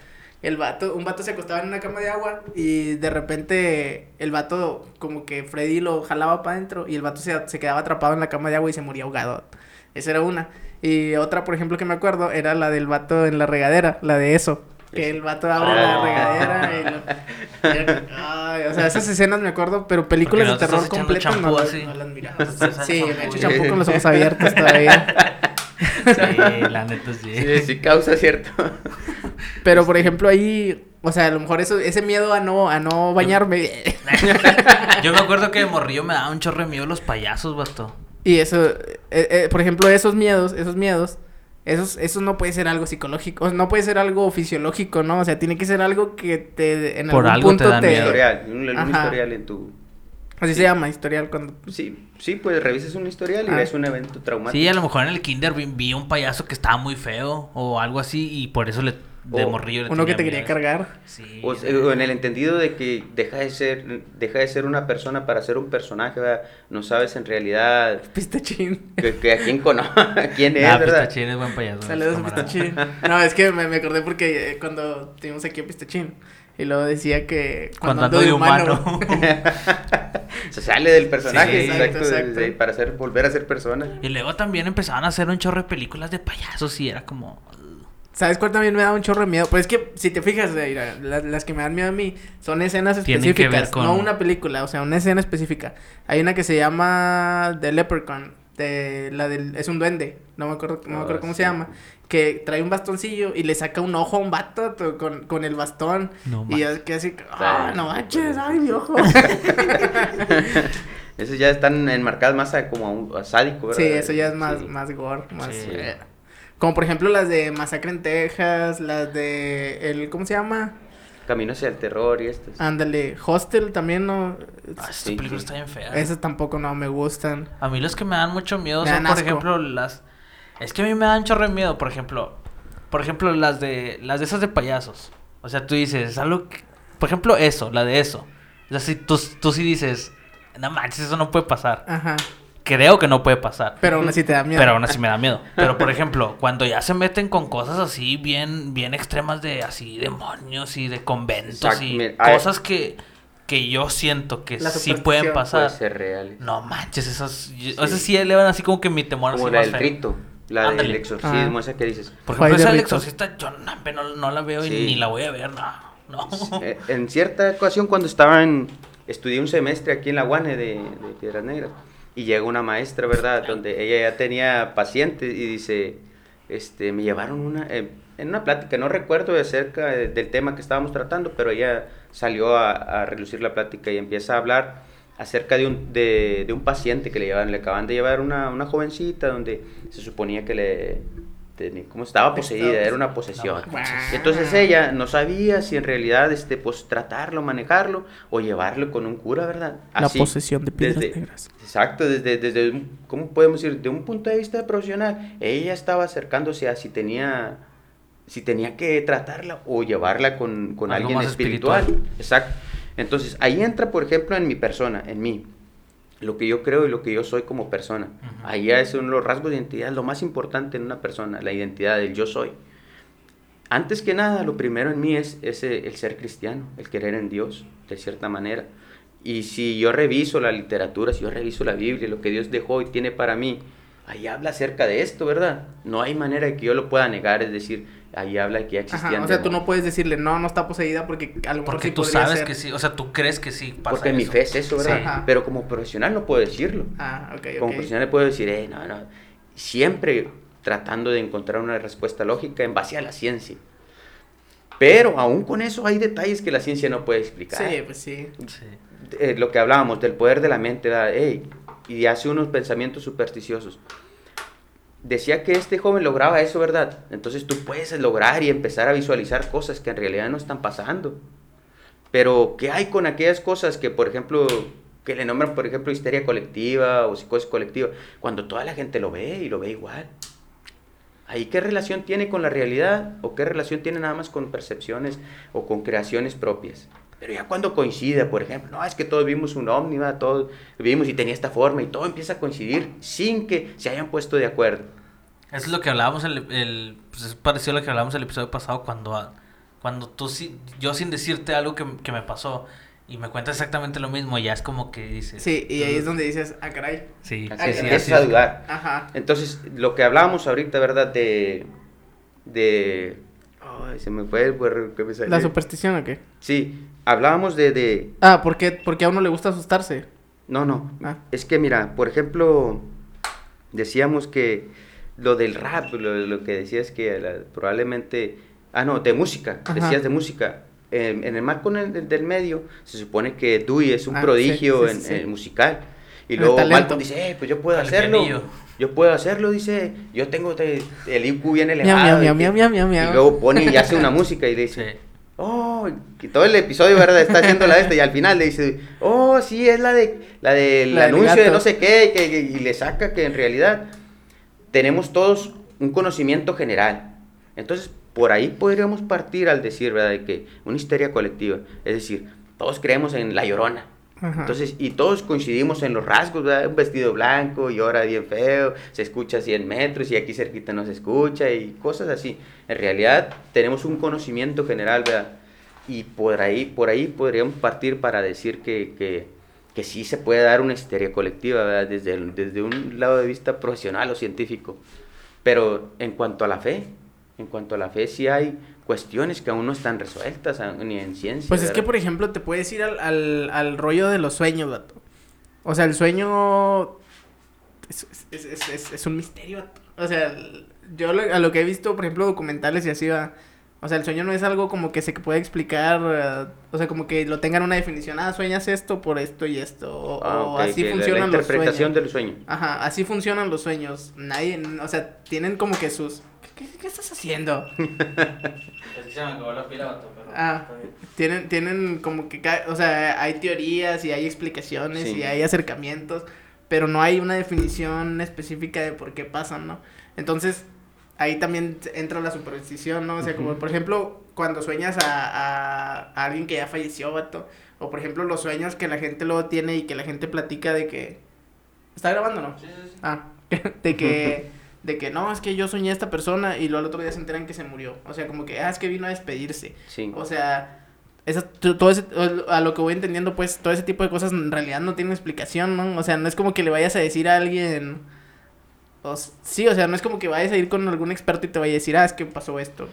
El vato, un vato se acostaba en una cama de agua y de repente el vato, como que Freddy lo jalaba para adentro y el vato se, se quedaba atrapado en la cama de agua y se moría ahogado. Esa era una. Y otra, por ejemplo, que me acuerdo era la del vato en la regadera, la de eso. Que el vato abre la Oh. regadera y lo... y- Ay, o sea, esas escenas me acuerdo, pero películas de terror completas no, las- así. no las miraba. Sí, me echo champú. champú con los ojos abiertos todavía. Sí, la neta sí. Sí, sí causa cierto. Pero por ejemplo ahí, o sea, a lo mejor eso, ese miedo a no, a no bañarme. Yo me acuerdo que de morrillo me daba un chorro de miedo los payasos, vato. Y eso, eh, eh, por ejemplo, esos miedos, esos miedos, esos, eso no puede ser algo psicológico, no puede ser algo fisiológico, ¿no? O sea, tiene que ser algo que te, en Por algún algo te punto dan te... miedo. historial, un, historial en tu... Así se llama, historial, cuando... Sí, sí, pues revisas un historial y Ah. ves un evento traumático. Sí, a lo mejor en el kinder vi, vi un payaso que estaba muy feo o algo así y por eso le de O morrillo le Uno que te quería miedo. cargar. Sí. O, o en el entendido de que deja de ser deja de ser una persona para ser un personaje, ¿verdad? No sabes en realidad Pistachín. que, que a quién conoce, a quién es, Ah, ¿verdad? Pistachín es buen payaso. Saludos. Pistachín. No, es que me, me acordé porque eh, cuando tuvimos aquí a Pistachín. Y luego decía que Cuando ando de humano. Se sale del personaje, Sí, exacto, exacto, de- exacto. de- para ser, volver a ser persona. y luego también empezaban a hacer un chorro de películas de payasos y era como... ¿Sabes cuál también me da un chorro de miedo? Pues es que si te fijas, mira, las, las que me dan miedo a mí son escenas Tienen que específicas, ver con- no una película, o sea, una escena específica. Hay una que se llama The Leprechaun, de la del es un duende, no me acuerdo, no me Ah, acuerdo cómo sí. se llama, que trae un bastoncillo y le saca un ojo a un vato to- con, con el bastón No y yo que así, ah, no manches, ay, mi ojo. Esos ya están enmarcadas más a como a un a sádico, ¿verdad? Sí, eso ya es más, Sí. más gore, más... Sí. eh, Como por ejemplo las de Masacre en Texas, las de... El, ¿Cómo se llama? Camino hacia el terror y esto. Ándale, Hostel también no. Ah, Sí, esta película sí. está bien fea. Esas tampoco no me gustan. A mí los que me dan mucho miedo Me son, por asco. ejemplo, las... Es que a mí me dan chorro de miedo, por ejemplo... Por ejemplo, las de... Las de esas de payasos. O sea, tú dices, algo... que- Por ejemplo, eso, la de eso. O sea, si tú, tú sí dices... No manches, eso no puede pasar. Ajá. Creo que no puede pasar. Pero aún así te da miedo. Pero aún así me da miedo. Pero por ejemplo, cuando ya se meten con cosas así bien, bien extremas de así demonios y de conventos Exacto, y mira, cosas que, que yo siento que La sí pueden pasar. Puede ser real. No manches, esas, Sí. esas sí elevan así como que mi temor Como así la más del rito, la del Ándale. exorcismo, Ah. esa que dices. Por ejemplo, esa del exorcista yo no, no, la veo y Sí. ni la voy a ver, no. no. Eh, en cierta ocasión cuando estaba en, estudié un semestre aquí en la UANE de, de Piedras Negras y llega una maestra, ¿verdad? Donde ella ya tenía pacientes y dice, este, me llevaron una, eh, en una plática, no recuerdo de acerca de- del tema que estábamos tratando, pero ella salió a, a relucir la plática y empieza a hablar acerca de un, de, de un paciente que le llevan, le acaban de llevar una, una jovencita donde se suponía que le, tenía- ¿cómo estaba poseída? Era una posesión. Entonces ella no sabía si en realidad este pues tratarlo, manejarlo o llevarlo con un cura, ¿verdad? La Así, posesión de piedras desde- negras. Exacto, desde, desde un- ¿cómo podemos decir? De un punto de vista profesional, ella estaba acercándose a si tenía si tenía que tratarla o llevarla con, con alguien espiritual. espiritual. Exacto. Entonces, ahí entra, por ejemplo, en mi persona, en mí, lo que yo creo y lo que yo soy como persona. Ujú. Ahí es uno de los rasgos de identidad, lo más importante en una persona, la identidad del yo soy. Antes que nada, lo primero en mí es, es el ser cristiano, el querer en Dios, de cierta manera. Y si yo reviso la literatura, si yo reviso la Biblia, lo que Dios dejó y tiene para mí, ahí habla acerca de esto, ¿verdad? No hay manera de que yo lo pueda negar, es decir, ahí habla de que ya existían Ajá, o sea, tú no puedes decirle, no, no está poseída porque a lo mejor Porque sí tú sabes ser. que sí, o sea, tú crees que sí pasa Porque mi eso. fe es eso, ¿verdad? Sí. Pero como profesional no puedo decirlo. Ah, ok, Como profesional le puedo decir, eh, no, no. Siempre tratando de encontrar una respuesta lógica en base a la ciencia. Pero aún con eso hay detalles que la ciencia no puede explicar. Sí, pues sí. Sí. Eh, lo que hablábamos del poder de la mente, ¿verdad? Ey, y hace unos pensamientos supersticiosos. Decía que este joven lograba eso, ¿verdad? Entonces tú puedes lograr y empezar a visualizar cosas que en realidad no están pasando. Pero, ¿qué hay con aquellas cosas que, por ejemplo, que le nombran, por ejemplo, histeria colectiva o psicosis colectiva, cuando toda la gente lo ve y lo ve igual? ¿Ahí qué relación tiene con la realidad? ¿O qué relación tiene nada más con percepciones o con creaciones propias? Pero ya cuando coincide, por ejemplo, no, es que todos vimos un ¿verdad? todos vimos y tenía esta forma y todo empieza a coincidir sin que se hayan puesto de acuerdo. Eso es lo que hablábamos el, el pues es parecido a lo que hablábamos el episodio pasado cuando, ah, cuando tú sí, yo sin decirte algo que, que me pasó y me cuentas exactamente lo mismo, ya es como que dices. Sí, y ahí es "Mm, donde dices, ah, caray. Sí, Así Ay, es, sí, empiezas así a es. dudar. Ajá. Entonces, lo que hablábamos ahorita, ¿verdad? De. de ay, se me fue el puerro que me salió. ¿La superstición o qué? Sí, hablábamos de, de. Ah, ¿por qué? Porque a uno le gusta asustarse. No, no. Ah. Es que mira, por ejemplo, decíamos que lo del rap, lo, lo que decías que la- probablemente. Ah, no, de música. Ajá. Decías de música. En, en el marco del, del medio, se supone que Dewey es un Ah, prodigio sí, sí, en, sí, en musical. Y El luego talento. Malcolm dice, eh, pues yo puedo hacerlo. Yo puedo hacerlo, dice. Yo tengo te- el IQ bien elevado. miau, y miau, miau. Y luego pone y hace una música y le dice, Sí. Oh, que todo el episodio, ¿verdad? Está haciendo la de este y al final le dice, oh, sí, es la de la del del anuncio de no sé qué, que- que- y le saca que en realidad tenemos todos un conocimiento general. Entonces, por ahí podríamos partir al decir, ¿verdad? De que una histeria colectiva, es decir, todos creemos en la llorona. Ajá. Entonces, y todos coincidimos en los rasgos, ¿verdad? Un vestido blanco, llora bien feo, se escucha a 100 metros y aquí cerquita no se escucha y cosas así. En realidad, tenemos un conocimiento general, ¿verdad? Y por ahí, por ahí podríamos partir para decir que, que, que sí se puede dar una histeria colectiva, ¿verdad? Desde, el- desde un lado de vista profesional o científico. Pero en cuanto a la fe, en cuanto a la fe, sí hay cuestiones que aún no están resueltas, ni en ciencia. Pues es que, por ejemplo, te puedes ir al, al, al rollo de los sueños, vato. O sea, el sueño es, es, es, es- es un misterio, vato. O sea, yo lo- a lo que he visto, por ejemplo, documentales y así va. O sea, el sueño no es algo como que se puede explicar, eh, o sea, como que lo tengan una definición, ah, sueñas esto por esto y esto, o, Ah, o así que la- funcionan la los interpretación sueños. del sueño. Ajá, así funcionan los sueños. Nadie, o sea, tienen como que sus... ¿qué, qué estás haciendo? Así se me acabó la pila, vato, pero Ah, está bien. tienen, tienen como que, ca- o sea, hay teorías y hay explicaciones Sí. y hay acercamientos, pero no hay una definición específica de por qué pasan, ¿no? Entonces, ahí también entra la superstición, ¿no? O sea, como Ujú. por ejemplo, cuando sueñas a, a, a alguien que ya falleció, vato, o por ejemplo, los sueños que la gente luego tiene y que la gente platica de que... ¿Está grabando, no? Sí, sí, sí. Ah, de que, de que no, es que yo soñé a esta persona y luego al otro día se enteran que se murió. O sea, como que, ah, es que vino a despedirse. Sí. O sea, esa, to- todo ese, a lo que voy entendiendo, pues, todo ese tipo de cosas en realidad no tienen explicación, ¿no? O sea, no es como que le vayas a decir a alguien... O, sí, o sea, no es como que vayas a ir con algún experto y te vaya a decir, ah, es que pasó esto.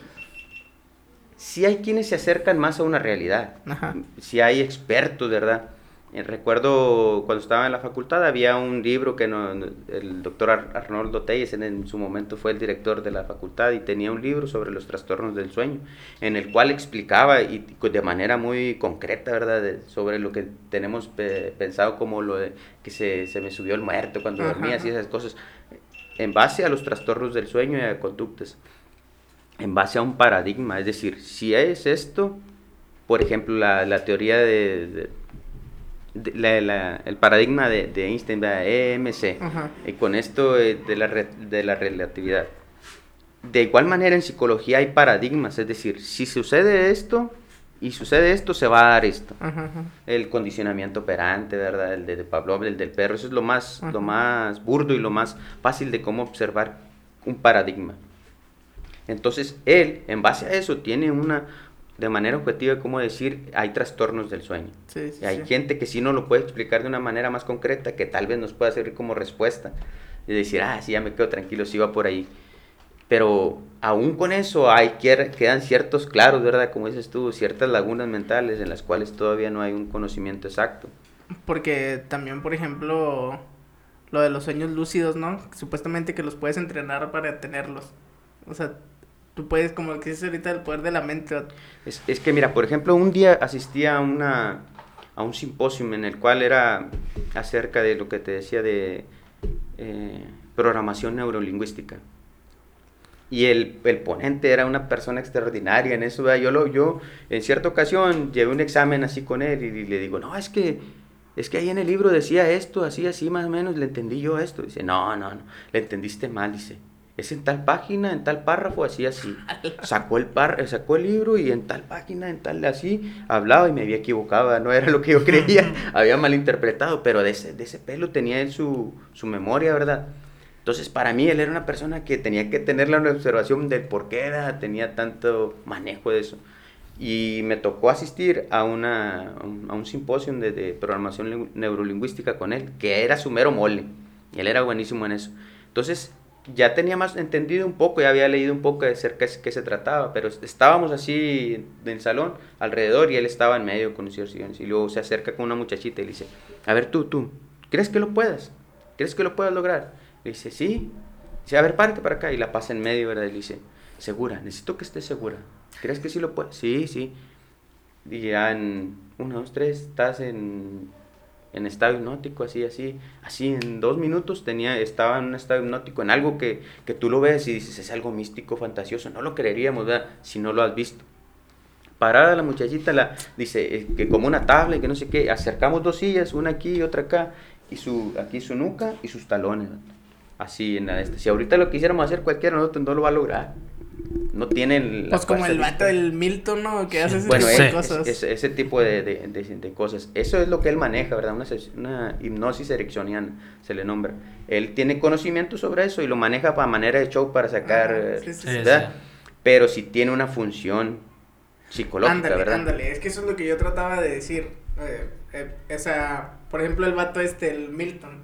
Sí hay quienes se acercan más a una realidad. Ajá. Si hay expertos, ¿verdad? Eh, recuerdo cuando estaba en la facultad había un libro que no- el doctor Ar- Arnoldo Telles en, en su momento fue el director de la facultad y tenía un libro sobre los trastornos del sueño en el cual explicaba y de manera muy concreta, ¿verdad? de- sobre lo que tenemos pe- pensado como lo de que se, se me subió el muerto cuando Ajá, dormías y esas cosas en base a los trastornos del sueño y a conductas en base a un paradigma, es decir, si es esto, por ejemplo, la, la teoría de- la- la- el paradigma de, de Einstein, ¿verdad? EMC, Ajá. y con esto eh, de la, de la relatividad. De igual manera en psicología hay paradigmas, es decir, si sucede esto y sucede esto, se va a dar esto. Ajá, ajá. El condicionamiento operante, ¿verdad? El de, de Pavlov, el del perro, eso es lo más, lo más burdo y lo más fácil de cómo observar un paradigma. Entonces, él, en base a eso, tiene una, de manera objetiva, como decir, hay trastornos del sueño. Sí, sí, Y hay sí. gente que sí no lo puede explicar de una manera más concreta, que tal vez nos pueda servir como respuesta. Y decir, ah, sí, ya me quedo tranquilo, sí va por ahí. Pero aún con eso hay, que- quedan ciertos claros, ¿verdad? Como dices tú, ciertas lagunas mentales en las cuales todavía no hay un conocimiento exacto. Porque también, por ejemplo, lo de los sueños lúcidos, ¿no? Supuestamente que los puedes entrenar para tenerlos. O sea, tú puedes, como que dices ahorita, el poder de la mente. Es, es que mira, por ejemplo, un día asistí a, una, a un simposio en el cual era acerca de lo que te decía de eh, programación neurolingüística. Y el, el ponente era una persona extraordinaria en eso. ¿verdad? Yo, lo, yo en cierta ocasión llevé un examen así con él y, le digo, no, es que, es que ahí en el libro decía esto, así, así más o menos, le entendí yo esto. Dice, no, no, no, le entendiste mal, dice. Es en tal página, en tal párrafo, así, así. Sacó el, par, sacó el libro y en tal página, en tal, así, hablaba y me había equivocado, no era lo que yo creía, había malinterpretado, pero de ese, de ese pelo tenía él su, su memoria, ¿verdad? Entonces, para mí, él era una persona que tenía que tener la observación del por qué era, tenía tanto manejo de eso. Y me tocó asistir a, una, a un, simposio de, de programación lingü- neurolingüística con él, que era su mero mole. Y él era buenísimo en eso. Entonces, ya tenía más entendido un poco, ya había leído un poco de cerca qué se trataba, pero estábamos así en el salón alrededor y él estaba en medio con sillones. Y luego se acerca con una muchachita y le dice, a ver tú, tú, ¿crees que lo puedas? ¿Crees que lo puedas lograr? Le dice, sí. Dice, a ver, párate para acá. Y la pasa en medio, ¿verdad? Y le dice, segura, necesito que estés segura. ¿Crees que sí lo puedes? Sí, sí. Y ya en uno, dos, tres, estás en, en estado hipnótico, así, así. Así, en dos minutos tenía, estaba en un estado hipnótico, en algo que, que tú lo ves y dices, es algo místico, fantasioso. No lo creeríamos, ¿verdad? Si no lo has visto. Parada la muchachita, la, dice, eh, que como una tabla y que no sé qué. Acercamos dos sillas, una aquí y otra acá. Y su, aquí su nuca y sus talones. Así en la este. Si ahorita lo quisiéramos hacer cualquiera, no, no lo va a lograr. No tienen la Pues como el vato del Milton, ¿no? Que hace ese Bueno, tipo de es- cosas. es- ese tipo de, de- de- de cosas. Eso es lo que él maneja, ¿verdad? Una, una hipnosis ericksoniana, se le nombra. Él tiene conocimiento sobre eso y lo maneja para manera de show para sacar, eh, sí, sí, sí. Pero sí tiene una función psicológica, ándale, ¿verdad? ándale. Es que eso es lo que yo trataba de decir. Eh, eh, o sea, por ejemplo, el vato este, el Milton.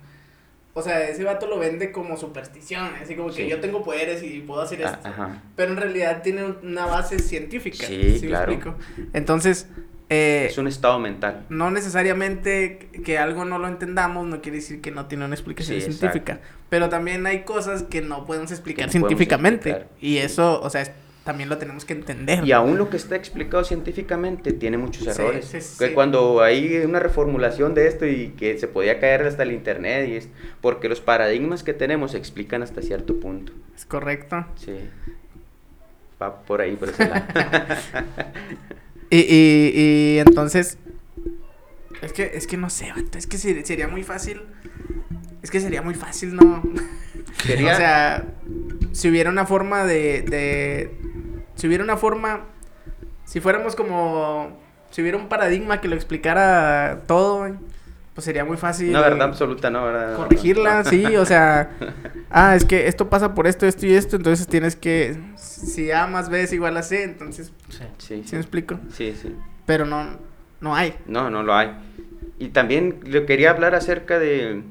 O sea, ese vato lo vende como superstición. Así como que Sí. yo tengo poderes y puedo hacer Ah, esto. ajá. Pero en realidad tiene una base científica. Sí, me claro. explico? Entonces, eh, Es un estado mental. no necesariamente que algo no lo entendamos no quiere decir que no tiene una explicación Sí, científica. Pero también hay cosas que no podemos explicar no podemos científicamente. Y eso, o sea, es- también lo tenemos que entender. Y aún lo que está explicado científicamente tiene muchos errores. sí, sí, que sí. cuando hay una reformulación de esto y que se podía caer hasta el internet y es porque los paradigmas que tenemos explican hasta cierto punto. Es correcto. Sí. va por ahí, por ese lado. Y, y, y entonces. Es que, es que no sé, es que ser- sería muy fácil. Es que sería muy fácil, ¿no? O sea, si hubiera una forma de, de. Si hubiera una forma. Si fuéramos como. Si hubiera un paradigma que lo explicara todo, pues sería muy fácil. Una verdad absoluta, ¿no? ¿Verdad? corregirla, sí, o sea, ah, es que esto pasa por esto, esto y esto, entonces tienes que, si A más B es igual a C, entonces, Sí. Sí, ¿sí me explico? sí, sí. Pero no, no hay. No, no lo hay. Y también le quería hablar acerca de,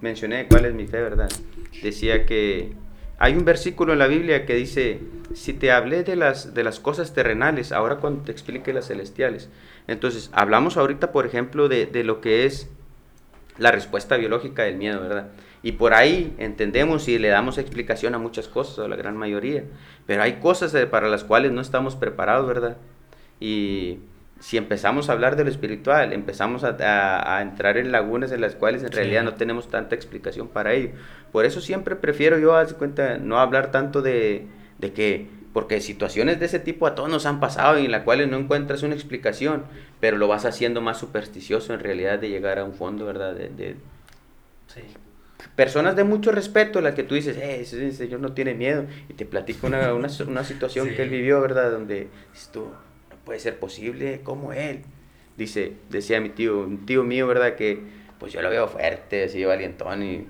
mencioné cuál es mi fe, ¿verdad? Decía que hay un versículo en la Biblia que dice, si te hablé de las, de las cosas terrenales, ahora cuando te explique las celestiales. Entonces, hablamos ahorita, por ejemplo, de, de lo que es la respuesta biológica del miedo, ¿verdad? Y por ahí entendemos y le damos explicación a muchas cosas, a la gran mayoría. Pero hay cosas eh, para las cuales no estamos preparados, ¿verdad? Y si empezamos a hablar de lo espiritual, empezamos a, a- a entrar en lagunas en las cuales en Sí. realidad no tenemos tanta explicación para ello. Por eso siempre prefiero yo, haz de cuenta, no hablar tanto de, de que, porque situaciones de ese tipo a todos nos han pasado y en las cuales no encuentras una explicación, pero lo vas haciendo más supersticioso en realidad de llegar a un fondo, ¿verdad? De, de- Sí. personas de mucho respeto, las que tú dices, eh, ese señor no tiene miedo, y te platico una, una, una situación Sí. que él vivió, ¿verdad? Donde dices tú, puede ser posible, como él. Dice, decía mi tío, un tío mío, ¿verdad? Que pues yo lo veo fuerte, así valientón, y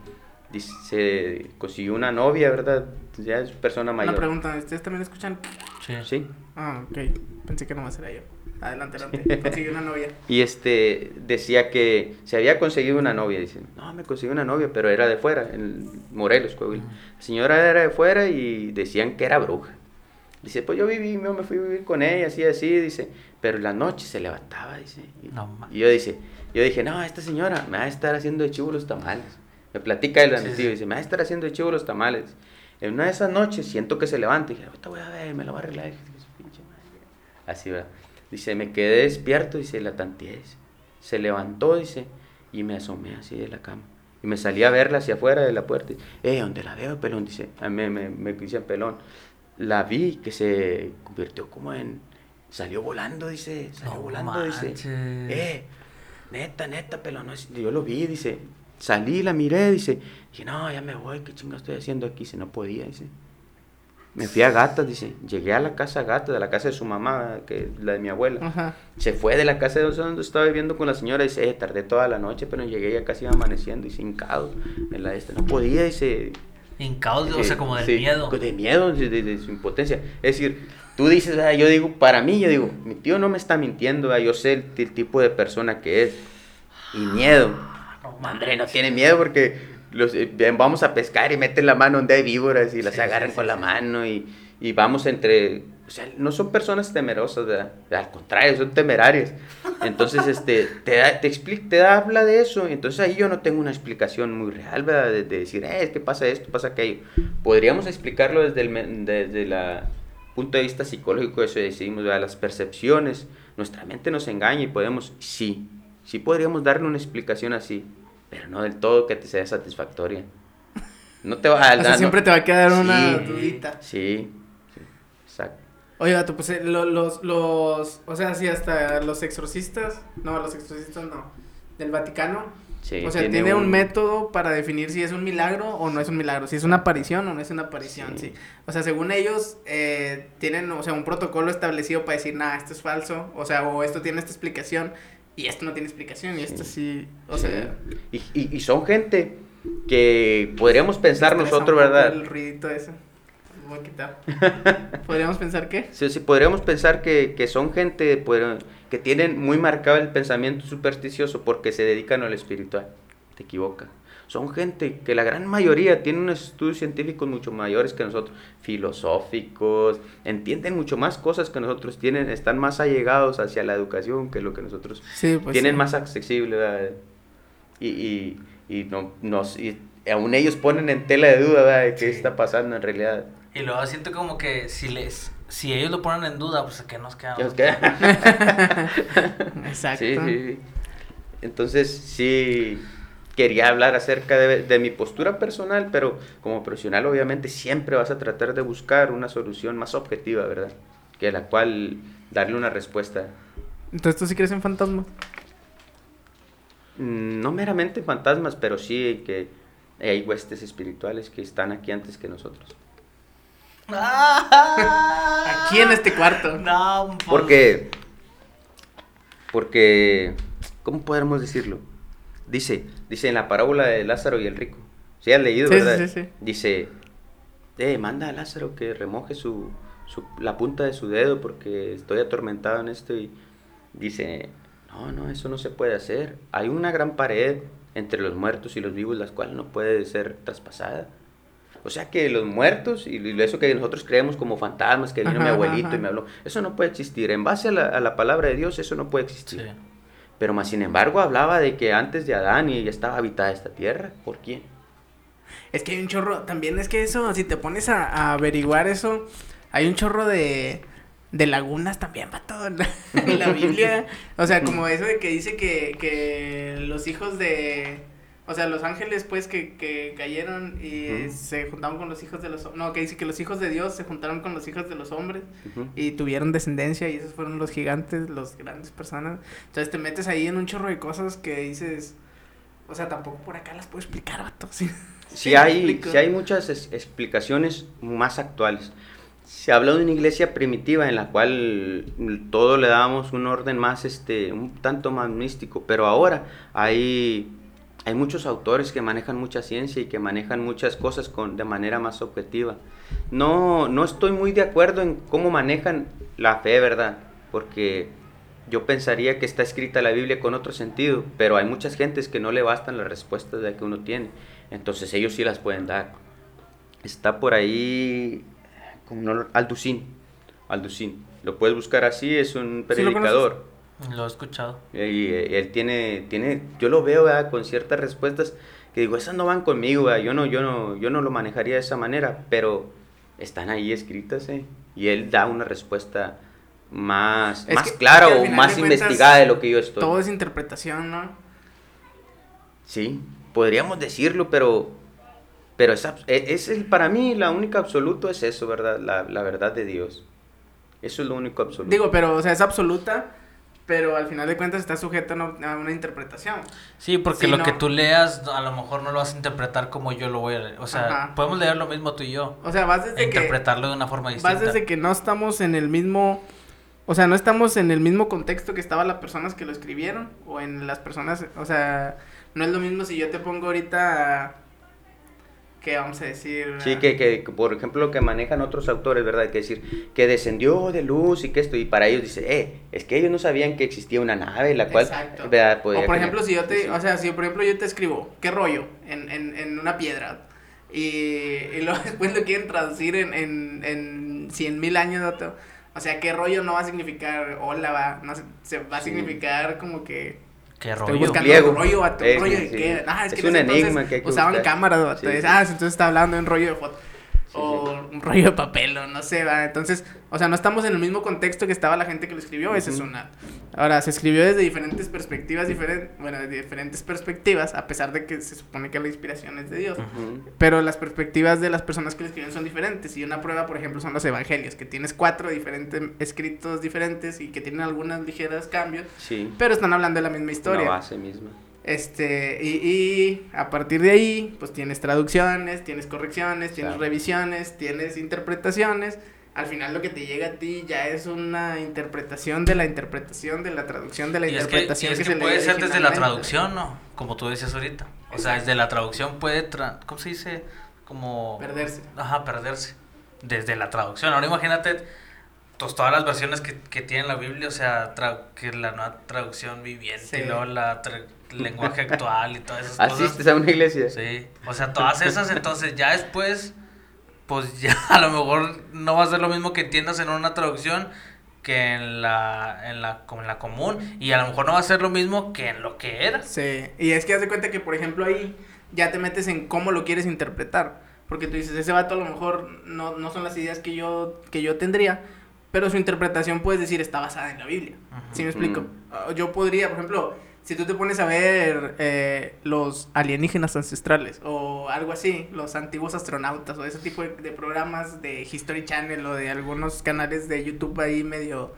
dice, consiguió una novia, ¿verdad? Ya es persona mayor. Una pregunta, ¿ustedes también escuchan? Sí. Sí. Ah, ok, pensé que nomás era yo. Adelante, adelante, conseguí una novia. Y este decía que se había conseguido una novia. Dice, no, me conseguí una novia, pero era de fuera, en Morelos, Coahuila. La señora era de fuera y decían que era bruja. Dice, pues yo viví, yo me fui a vivir con ella, así, así, dice. Pero en la noche se levantaba, dice. Y, No ma- y yo dice, yo dije, no, esta señora me va a estar haciendo de chivo los tamales. Me platica mi Sí, sí. dice, me va a estar haciendo de chivo los tamales. En una de esas noches siento que se levanta y dije, ahorita voy a ver, me la voy a arreglar. Así va. Dice, me quedé despierto, dice, la tanteé. Se levantó, dice, y me asomé así de la cama. Y me salí a verla hacia afuera de la puerta. Eh, ¿dónde la veo, pelón? Dice, a mí me, me dice pelón. La vi que se convirtió como en. Salió volando, dice. Salió No volando, dice. manches. Eh, neta, neta, pelón. no es- Yo lo vi, dice. Salí, la miré, dice. Dije, no, ya me voy, ¿qué chingo estoy haciendo aquí? Dice, no podía, dice. Me fui a Gatas, dice. Llegué a la casa Gatas, de la casa de su mamá, que la de mi abuela. Ajá. Se fue de la casa de donde estaba viviendo con la señora. Dice, eh, tardé toda la noche, pero llegué ya casi iba amaneciendo. Dice, hincado en la esta. No podía, dice. Hincados, o eh, sea, como del sí, miedo. De miedo, de, de- de su impotencia. Es decir, tú dices, ah, yo digo, para mí, yo digo, mi tío no me está mintiendo, ah, yo sé el, tipo de persona que es. Y miedo. No Hombre, no tiene miedo porque los, eh, vamos a pescar y meten la mano donde hay víboras y las Sí, agarran sí, con la mano y, y vamos entre... O sea, no son personas temerosas, ¿verdad? Al contrario, son temerarias. Entonces, este, te, da, te, explica, te da, habla de eso. Entonces ahí yo no tengo una explicación muy real, ¿verdad? De, de decir, eh, es que pasa esto, pasa aquello. Podríamos explicarlo desde el desde la punto de vista psicológico, eso decimos, ¿verdad? las percepciones. Nuestra mente nos engaña y podemos, sí, sí podríamos darle una explicación así, pero no del todo que te sea satisfactoria. No te va a O sea, siempre te va a quedar una dudita. Sí. Oye, vato, pues eh, lo- los, los, o sea, sí, hasta los exorcistas, no, los exorcistas no, del Vaticano, Sí, o sea, tiene, un... método para definir si es un milagro o no es un milagro, si es una aparición o no es una aparición, sí. Sí. O sea, según ellos, eh, tienen, o sea, un protocolo establecido para decir, nah, esto es falso, o sea, o esto tiene esta explicación y esto no tiene explicación y esto sí, o Sí. sea... Y, y- y son gente que podríamos pensar estresa nosotros, un poco ¿verdad? El ruidito ese. Lo voy a quitar. ¿Podríamos pensar qué? Sí, sí, podríamos pensar que, que son gente pues, que tienen muy marcado el pensamiento supersticioso porque se dedican al espiritual. Te equivocas. Son gente que la gran mayoría tiene unos estudios científicos mucho mayores que nosotros, filosóficos, entienden mucho más cosas que nosotros, tienen, están más allegados hacia la educación que lo que nosotros Sí, pues tienen sí. más accesible. ¿verdad? Y, y, y no, nos, y aún ellos ponen en tela de duda ¿verdad? de qué Sí. está pasando en realidad. Y luego siento como que si les si ellos lo ponen en duda, pues que nos quedamos. Nos queda. Exacto. Sí, sí, sí. Entonces, sí, quería hablar acerca de, de, mi postura personal, pero como profesional obviamente siempre vas a tratar de buscar una solución más objetiva, ¿verdad? Que la cual darle una respuesta. Entonces, ¿tú sí crees en fantasmas? Mm, no meramente fantasmas, pero sí que hay huestes espirituales que están aquí antes que nosotros. Aquí en este cuarto. No, pues. Porque, porque, ¿cómo podemos decirlo? Dice, dice en la parábola de Lázaro y el rico. ¿Sí has leído, Sí, verdad? sí, sí, sí. Dice, eh, manda a Lázaro que remoje su, su- la punta de su dedo porque estoy atormentado en esto y dice, no, no, eso no se puede hacer. Hay una gran pared entre los muertos y los vivos, las cuales no puede ser traspasada. O sea que los muertos y eso que nosotros creemos como fantasmas, que vino Ajá, mi abuelito ajá. y me habló, eso no puede existir. En base a la, a la palabra de Dios, eso no puede existir. Sí. Pero más sin embargo hablaba de que antes de Adán y ya estaba habitada esta tierra. ¿Por quién? Es que hay un chorro, también es que eso, si te pones a, a averiguar eso, hay un chorro de, de lagunas también, vato, en la, en la Biblia. O sea, como eso de que dice que, que los hijos de, o sea, los ángeles pues que, que cayeron y se juntaron con los hijos de los, no, que dice que los hijos de Dios se juntaron con los hijos de los hombres y tuvieron descendencia y esos fueron los gigantes, los grandes personas. Entonces te metes ahí en un chorro de cosas que dices, o sea, tampoco por acá las puedo explicar, vato. ¿sí? Sí hay, sí hay muchas es- explicaciones más actuales. Se habló de una iglesia primitiva en la cual todo le dábamos un orden más, este, un tanto más místico, pero ahora hay, hay muchos autores que manejan mucha ciencia y que manejan muchas cosas con, de manera más objetiva. No, no estoy muy de acuerdo en cómo manejan la fe, ¿verdad? Porque yo pensaría que está escrita la Biblia con otro sentido, pero hay muchas gentes que no le bastan las respuestas de que uno tiene. Entonces ellos sí las pueden dar. Está por ahí como no, Alducín. Alducín. Lo puedes buscar así, es un ¿Sí lo predicador. Lo he escuchado. y eh, él tiene, tiene, yo lo veo ¿verdad? con ciertas respuestas que digo, esas no van conmigo, ¿verdad? yo no, yo no, yo no lo manejaría de esa manera, pero están ahí escritas, ¿eh? y él da una respuesta más, Es más que- clara es que o más de cuentas, investigada de lo que yo estoy. Todo es interpretación, ¿no? Sí, podríamos decirlo, pero, pero es, e- es el, para mí la única absoluto es eso, ¿verdad? La, la verdad de Dios. Eso es lo único absoluto. Digo, pero, o sea, es absoluta, pero al final de cuentas está sujeta a una, interpretación. Sí, porque lo no. que tú leas a lo mejor no lo vas a interpretar como yo lo voy a leer. O sea, Ajá. podemos leer lo mismo tú y yo. O sea, vas E desde que... interpretarlo de una forma distinta. Vas desde que no estamos en el mismo... O sea, no estamos en el mismo contexto que estaban las personas que lo escribieron o en las personas... O sea, no es lo mismo si yo te pongo ahorita... ¿Qué vamos a decir? Sí, que, que, que, por ejemplo, lo que manejan otros autores, ¿verdad? Que decir, que descendió de luz y que esto, y para ellos dice, eh, es que ellos no sabían que existía una nave, la cual, Exacto. ¿verdad? Podía o por ejemplo, si yo te, Sí, sí. o sea, si por ejemplo yo te escribo, ¿qué rollo? En, en, en una piedra. Y, y luego después lo quieren traducir en, en, en 100 mil años. O sea, ¿qué rollo no va a significar hola, va? No se va a Sí. significar como que... Qué Estoy rollo. buscando Griego. un rollo, vato, un rollo sí, de sí. qué. Ah, es, que Es un enigma que hay que usaban buscar. cámaras, vato. Sí. Ah, entonces está hablando de un rollo de foto. O un rollo de papel, o no sé, va. Entonces, o sea, no estamos en el mismo contexto que estaba la gente que lo escribió, esa es una. Ahora, se escribió desde diferentes perspectivas, diferentes, bueno, de diferentes perspectivas, a pesar de que se supone que la inspiración es de Dios. Pero las perspectivas de las personas que lo escriben son diferentes. Y una prueba, por ejemplo, son los evangelios, que tienes cuatro diferentes escritos diferentes y que tienen algunos ligeros cambios, Sí, pero están hablando de la misma historia. una base misma. Este, y, y a partir de ahí, pues tienes traducciones, tienes correcciones, tienes Claro. revisiones, tienes interpretaciones. Al final lo que te llega a ti ya es una interpretación de la interpretación de la traducción de la Y es que, y interpretación es que se le puede ser desde la traducción, ¿no? Como tú decías ahorita. O sea, desde la traducción puede, tra- ¿cómo se dice? Como... Perderse. Ajá, perderse. Desde la traducción. Ahora imagínate pues, todas las versiones que, que tiene la Biblia, o sea, que la nueva traducción viviente Sí. y luego la tra- lenguaje actual y todas esas ¿Asistes cosas. a una iglesia? Sí, o sea, todas esas, entonces ya después, pues ya a lo mejor no va a ser lo mismo que entiendas en una traducción que en la, en la, como en la común, y a lo mejor no va a ser lo mismo que en lo que era. Sí, y es que haz de cuenta que, por ejemplo, ahí ya te metes en cómo lo quieres interpretar. Porque tú dices, ese vato a lo mejor no, no son las ideas que yo, que yo tendría, pero su interpretación puedes decir está basada en la Biblia. Ujú. ¿Sí me explico? Mm. Yo podría, por ejemplo, si tú te pones a ver eh, los alienígenas ancestrales o algo así, los antiguos astronautas o ese tipo de, de programas de History Channel o de algunos canales de YouTube ahí medio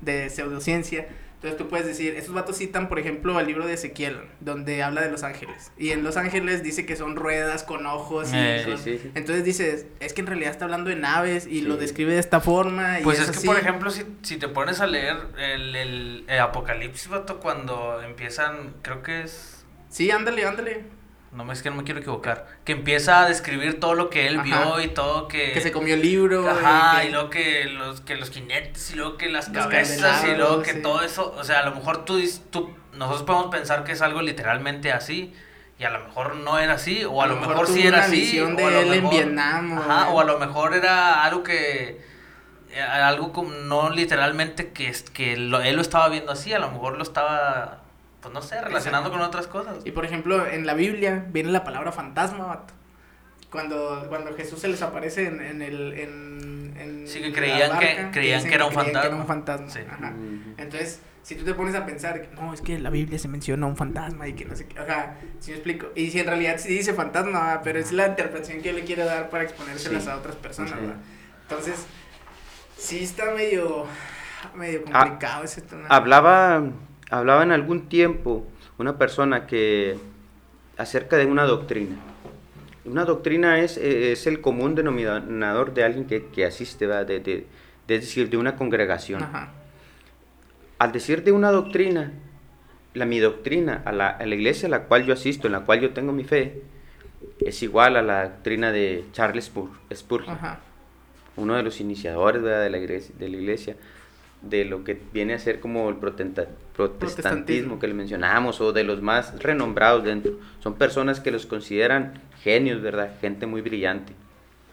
de pseudociencia, entonces tú puedes decir, estos vatos citan, por ejemplo, el libro de Ezequiel, donde habla de los ángeles. Y en los ángeles dice que son ruedas con ojos. Y Eh, sí, sí, sí. Entonces dices, es que en realidad está hablando de naves y lo describe de esta forma. Y Pues es, que, así. por ejemplo, si, si te pones a leer el, el, el Apocalipsis, vato, cuando empiezan, creo que es... Sí, ándale, ándale. No me es que no me quiero equivocar. Que empieza a describir todo lo que él Ajá. vio y todo que... Que se comió el libro. Ajá, que- y luego que los, que los jinetes, y luego que las Los cabezas, y luego que sí. todo eso, o sea, a lo mejor tú, tú, nosotros podemos pensar que es algo literalmente así, y a lo mejor no era así, o a, lo mejor, tuvo sí era una así, visión o a lo él en mejor- Vietnam. Ajá, o a lo mejor era algo que, eh, algo como, no literalmente que, que lo- él lo estaba viendo así, a lo mejor lo estaba, pues no sé, relacionando con otras cosas. Y por ejemplo, en la Biblia viene la palabra fantasma, vato. Cuando, cuando Jesús se les aparece en, en el. En, en Sí, que la creían que- barca, creían dicen que era un creían fantasma. un fantasma. Sí. Ajá. Ujú. Entonces, si tú te pones a pensar, que, no, es que en la Biblia se menciona un fantasma y que no sé qué, ajá, si me explico. Y si en realidad sí dice fantasma, pero es la interpretación que yo le quiero dar para exponérselas Sí. a otras personas, Sí. ¿va? Entonces, sí está medio, medio Ah, complicado ese tema. Hablaba, hablaba en algún tiempo una persona que acerca de una doctrina. Una doctrina es, eh, es el común denominador de alguien que, que asiste. De, de- decir, de una congregación. Ajá. Al decir de una doctrina, la, mi doctrina, a la, a la iglesia a la cual yo asisto, en la cual yo tengo mi fe, es igual a la doctrina de Charles Spur- Spurgeon uno de los iniciadores de, la iglesia, de la iglesia, de lo que viene a ser como el protestantismo Protestantismo. que le mencionamos, o de los más renombrados dentro. Son personas que los consideran genios, ¿verdad? Gente muy brillante,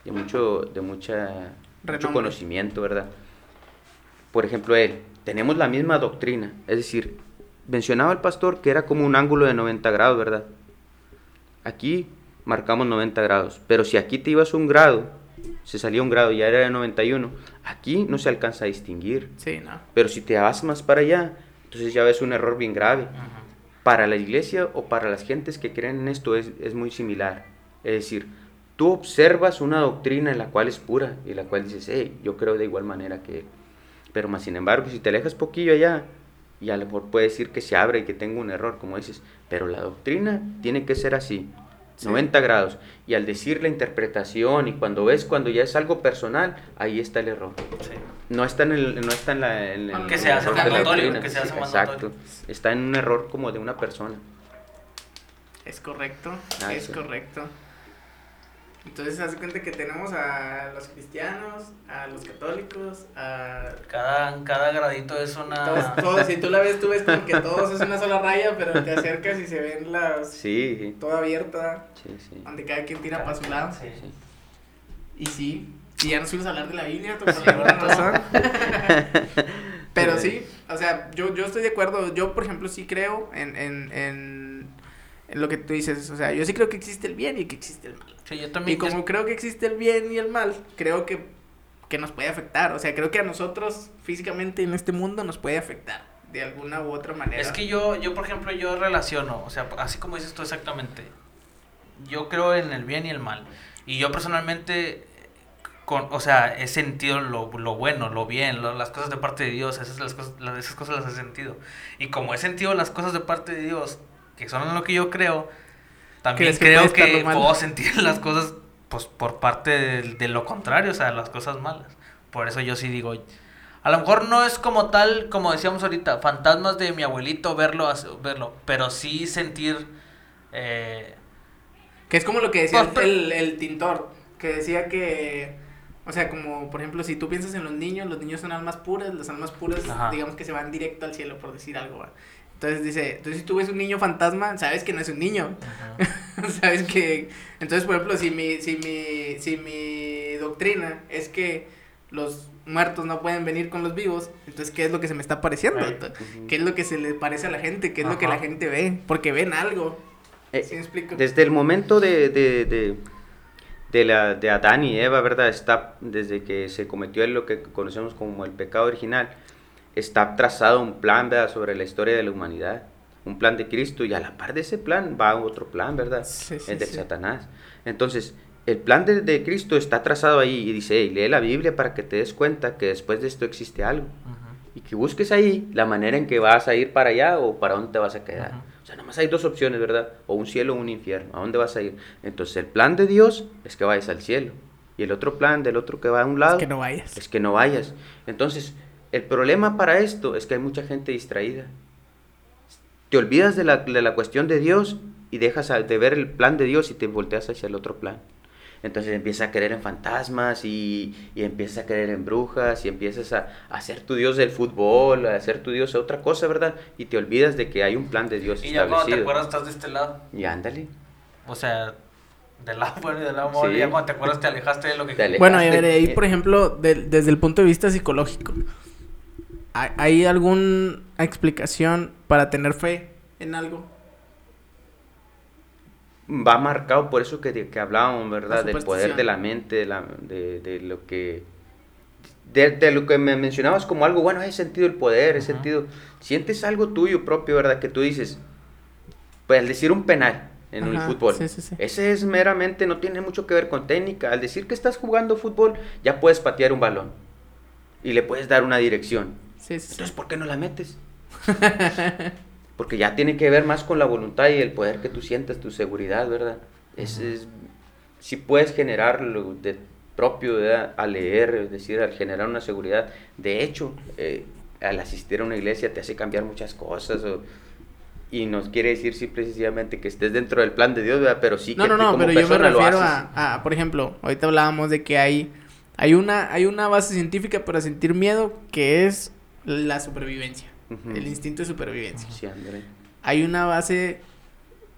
de mucho, de mucha, mucho conocimiento, ¿verdad? Por ejemplo, él, tenemos la misma doctrina, es decir, mencionaba el pastor que era como un ángulo de 90 grados, ¿verdad? Aquí marcamos 90 grados, pero si aquí te ibas un grado, se salía un grado, ya era de 91, aquí no se alcanza a distinguir, Sí, no. pero si te vas más para allá, entonces ya ves un error bien grave. Ajá. Para la iglesia o para las gentes que creen en esto es, es muy similar. Es decir, tú observas una doctrina en la cual es pura y la cual dices, hey, yo creo de igual manera que él. Pero más sin embargo, si te alejas poquillo allá, y a lo mejor puede decir que se abre y que tengo un error, como dices, pero la doctrina tiene que ser así, Sí. 90 grados. Y al decir la interpretación y cuando ves cuando ya es algo personal, ahí está el error. Sí. No está en el, no está en la, en el Que se hace mandatorio, se. Exacto. Está en un error como de una persona. Es correcto, Ah, es sí. correcto. Entonces, haz de cuenta que tenemos a los cristianos, a los católicos, a... Cada, cada gradito es una... Todos, todos, si tú la ves, tú ves como que todos es una sola raya, pero te acercas y se ven las... Sí, sí. Toda abierta, Sí, sí. donde cada quien tira para su lado. Sí. sí. Y sí, y ya nos fuimos a hablar de la Biblia, por alguna razón. Pero sí, o sea, yo, yo estoy de acuerdo. Yo, por ejemplo, sí creo en, en, en, en lo que tú dices. O sea, yo sí creo que existe el bien y que existe el mal. Sí, yo Y también... como creo que existe el bien y el mal, creo que, que nos puede afectar. O sea, creo que a nosotros físicamente en este mundo nos puede afectar de alguna u otra manera. Es que yo, yo, por ejemplo, yo relaciono, o sea, así como dices tú exactamente, yo creo en el bien y el mal. Y yo personalmente, con, o sea, he sentido lo, lo bueno, lo bien, lo- las cosas de parte de Dios, esas, las cosas, las- esas cosas las he sentido. Y como he sentido las cosas de parte de Dios, que son en lo que yo creo, también ¿Crees que creo que puedo sentir las cosas pues por parte de, de lo contrario, o sea, las cosas malas. Por eso yo sí digo, a lo mejor no es como tal, como decíamos ahorita, fantasmas de mi abuelito verlo, verlo pero sí sentir... eh, Que es como lo que decía Pues, el, el tintor, que decía que, o sea, como por ejemplo, si tú piensas en los niños, los niños son almas puras, las almas puras, Ajá. digamos que se van directo al cielo, por decir algo. ¿va? Entonces dice, entonces si tú ves un niño fantasma, sabes que no es un niño, sabes que, entonces por ejemplo, si mi, si mi, si mi doctrina es que los muertos no pueden venir con los vivos, entonces ¿qué es lo que se me está pareciendo? ¿Qué es lo que se le parece a la gente? ¿Qué es lo que la gente ve? Porque ven algo. Eh, ¿Sí me explico? Desde el momento de, de, de, de la, de Adán y Eva, ¿verdad? Está, desde que se cometió lo que conocemos como el pecado original, está trazado un plan, ¿verdad? Sobre la historia de la humanidad. un plan de Cristo y a la par de ese plan va otro plan, ¿verdad? Sí, sí, el de sí. Satanás. Entonces, el plan de, de Cristo está trazado ahí y dice, "Hey, lee la Biblia para que te des cuenta que después de esto existe algo. Y que busques ahí la manera en que vas a ir para allá o para dónde te vas a quedar. Ajá. O sea, nada más hay dos opciones, ¿verdad? O un cielo o un infierno. ¿A dónde vas a ir? Entonces, el plan de Dios es que vayas al cielo. Y el otro plan del otro que va a un lado que no vayas. es que no vayas. Entonces, el problema para esto es que hay mucha gente distraída. Te olvidas de la, de la cuestión de Dios y dejas de ver el plan de Dios y te volteas hacia el otro plan. Entonces empiezas a creer en fantasmas y, y empiezas a creer en brujas y empiezas a, a ser tu Dios del fútbol, a ser tu Dios de otra cosa, ¿verdad? Y te olvidas de que hay un plan de Dios Y ya cuando te establecido. acuerdas estás de este lado. Y ándale. O sea, del lado bueno y del lado malo. Sí. Y ya cuando te acuerdas te alejaste de lo que Te Bueno, y ahí, por ejemplo, desde el punto de vista psicológico, ¿hay, alguna explicación para tener fe en algo? va marcado por eso que, de- que hablábamos, ¿verdad? Del poder de la mente, de, la- de, de lo que... De, lo que me mencionabas como algo, bueno, he sentido el poder, he sentido... Sientes algo tuyo propio, ¿verdad? Que tú dices, pues al decir un penal en el Ajá, fútbol, sí, sí, sí. ese es meramente, no tiene mucho que ver con técnica. Al decir que estás jugando fútbol, ya puedes patear un balón y le puedes dar una dirección. Sí, sí, sí. Entonces, ¿por qué no la metes? Porque ya tiene que ver más con la voluntad y el poder que tú sientas, tu seguridad, ¿verdad? Es, es- si puedes generarlo de propio ¿verdad? al leer, es decir, al generar una seguridad. De hecho, eh, al asistir a una iglesia te hace cambiar muchas cosas. o- y nos quiere decir simple y sencillamente que estés dentro del plan de Dios, ¿verdad? Pero sí No, que no, no, como pero yo me persona lo refiero haces. a, a, por ejemplo, ahorita hablábamos de que hay, hay, una, hay una base científica para sentir miedo que es la supervivencia, el instinto de supervivencia. Sí, ándale. Hay una base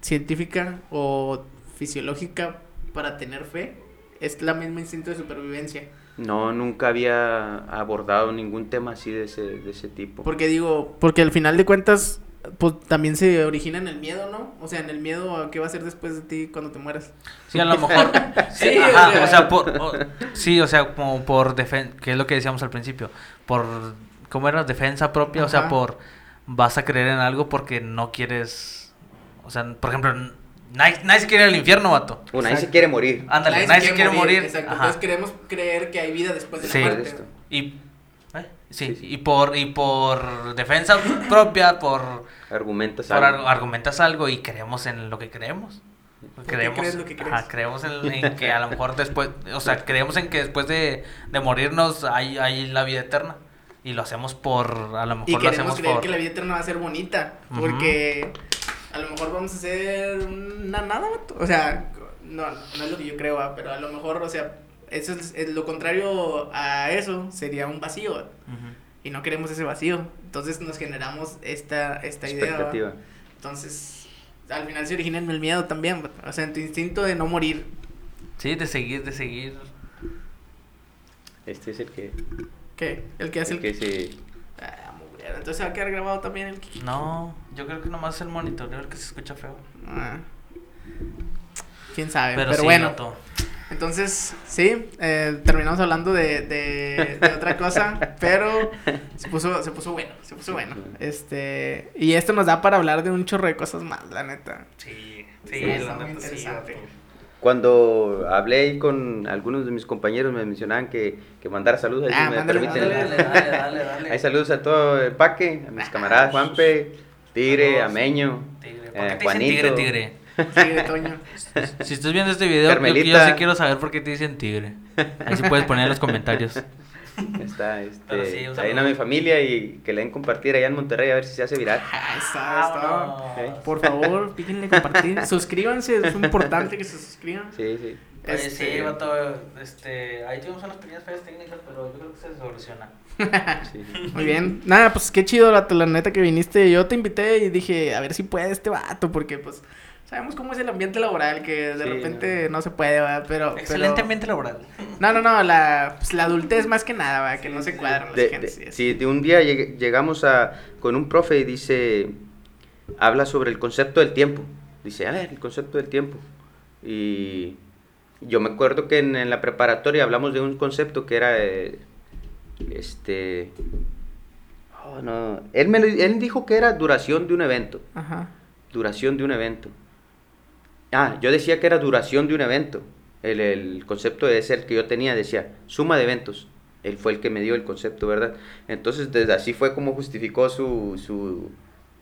científica o fisiológica para tener fe, es la misma instinto de supervivencia. No, nunca había abordado ningún tema así de ese, de ese tipo. Porque digo, porque al final de cuentas, pues también se origina en el miedo, ¿no? O sea, en el miedo a qué va a ser después de ti cuando te mueras. Sí, a lo mejor. sí, Sí, ajá, o sea- o sea, por, o- sí, o sea, como por defensa, que es lo que decíamos al principio, por, ¿cómo era? Defensa propia, o sea, por, vas a creer en algo porque no quieres, o sea, por ejemplo, nadie, nadie se quiere ir al infierno, vato. Bueno, ahí se Exacto. quiere morir. Ándale, nadie, se quiere morir. Exacto. Ajá. Entonces queremos creer que hay vida después de Sí. la muerte. esto. Y, ¿eh? sí, Sí, sí. y por, y por defensa propia, por, Argumentas por algo. ar- argumentas algo y creemos en lo que creemos. ¿Por qué Creemos, crees lo que crees? ajá, creemos en, en que a lo mejor después, o sea, creemos en que después de, de morirnos hay, hay la vida eterna. Y lo hacemos por, a lo Y mejor lo queremos hacemos creer por... que la vida eterna va a ser bonita. Ujú. Porque a lo mejor vamos a hacer una nada. O sea, no, no es lo que yo creo, ¿va? pero a lo mejor, o sea, eso es, es lo contrario a eso sería un vacío. ¿va? Ujú. Y no queremos ese vacío. Entonces nos generamos esta, esta idea. ¿va? expectativa. Entonces, al final se origina en el miedo también. ¿va? O sea, en tu instinto de no morir. Sí, de seguir, de seguir. Este es el que, ¿Qué? El que hace el el. que se... Ah. Entonces se va a quedar grabado también el. No, yo creo que nomás el monitoreo el que se escucha feo. Ah. Quién sabe. Pero, Pero, sí, bueno. Entonces, sí, eh, terminamos hablando de, de, de otra cosa, pero se puso, se puso bueno, se puso bueno. Este, y esto nos da para hablar de un chorro de cosas más, la neta. Sí, Sí, sí, la neta sí. Cuando hablé con algunos de mis compañeros me mencionaban que, que mandara saludos. ahí Ah, si me mándale, permiten. Dale, dale, dale, dale. Hay saludos a todo el paque, a mis camaradas Juanpe, Tigre, Saludos. Ameño, Tigre. ¿Por eh, qué te dicen Juanito. tigre, tigre? Toño. Si estás viendo este video, yo, sí quiero saber por qué te dicen tigre. Ahí sí puedes poner en los comentarios. Está, este, sí, saludo. a mi familia y que le den compartir allá en Monterrey a ver si se hace viral. Ahí está, está. Por favor, píquenle compartir. Suscríbanse, es importante que se suscriban. Sí, sí. Oye, Este, sí, vato, este, ahí tuvimos unas pequeñas fallas técnicas, pero yo creo que se soluciona. sí. Muy bien. Nada, pues qué chido, vato, la neta que viniste. Yo te invité y dije, a ver si puede este vato, porque pues sabemos cómo es el ambiente laboral, que de Sí, repente no. se puede, ¿verdad? Pero, Excelente pero- ambiente laboral. No, no, no, la, pues, la adultez más que nada, ¿va? Que Sí, no se cuadran las De, de, así. sí, de un día llegamos a, con un profe y dice, habla sobre el concepto del tiempo. Dice, a ver, el concepto del tiempo. Y yo me acuerdo que en, en la preparatoria hablamos de un concepto que era, eh, este, Oh, no. Él, me, él dijo que era duración de un evento. Ajá. Duración de un evento. Ah, yo decía que era duración de un evento. El, el concepto de el que yo tenía decía suma de eventos. Él fue el que me dio el concepto, ¿verdad? Entonces, desde así fue como justificó su. su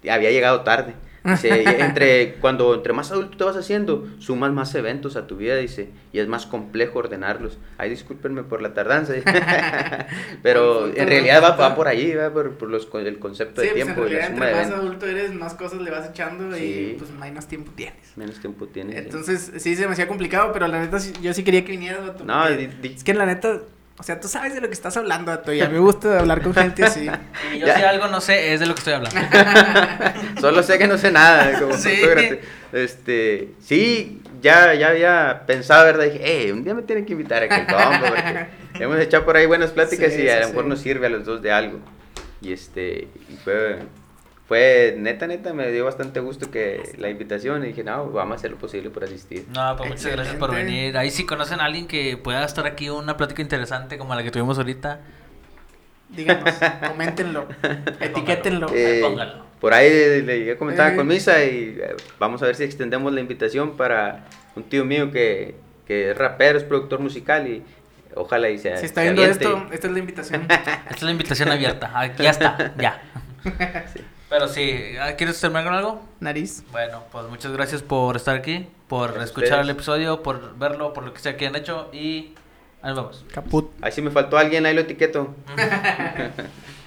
había llegado tarde. Dice, entre, cuando entre más adulto te vas haciendo, sumas más eventos a tu vida, dice, y es más complejo ordenarlos. Ay, discúlpenme por la tardanza. Pero en realidad va, va por ahí, va por, por los, el concepto Sí, de pues tiempo en y la realidad suma de entre más eventos. adulto eres, más cosas le vas echando Sí. y pues menos tiempo tienes. Menos tiempo tienes. Entonces, sí, se me hacía complicado, pero la neta, yo sí quería que vinieras. No, di- di- Es que la neta, o sea, tú sabes de lo que estás hablando, vato, y a mí me gusta hablar con gente así. Y yo Ya. si algo no sé, es de lo que estoy hablando. Solo sé que no sé nada, como Sí. Este, sí, ya, ya había pensado, ¿verdad? Dije, eh, un día me tienen que invitar a compa, porque hemos echado por ahí buenas pláticas Sí, y a sí, lo mejor sí. nos sirve a los dos de algo. Y este, y fue, fue, neta, neta, me dio bastante gusto que la invitación y dije, no, vamos a hacer lo posible por asistir. No, pues muchas gracias por venir. Ahí si conocen a alguien que pueda estar aquí una plática interesante como la que tuvimos ahorita. Díganos, coméntenlo, etiquétenlo. Eh, póngalo. por ahí le, le llegué a comentar Eh. con Misa y eh, vamos a ver si extendemos la invitación para un tío mío que, que es rapero, es productor musical y ojalá y se Si está se viendo esto, esta es la invitación. Esta es la invitación abierta. Ah, ya está, ya. Pero sí, ah, ¿quieres terminar con algo? Nariz. Bueno, pues muchas gracias por estar aquí, por Gracias escuchar el episodio, por verlo, por lo que sea que han hecho y ahí nos vemos. Caput. Ahí si me faltó alguien, ahí lo etiqueto.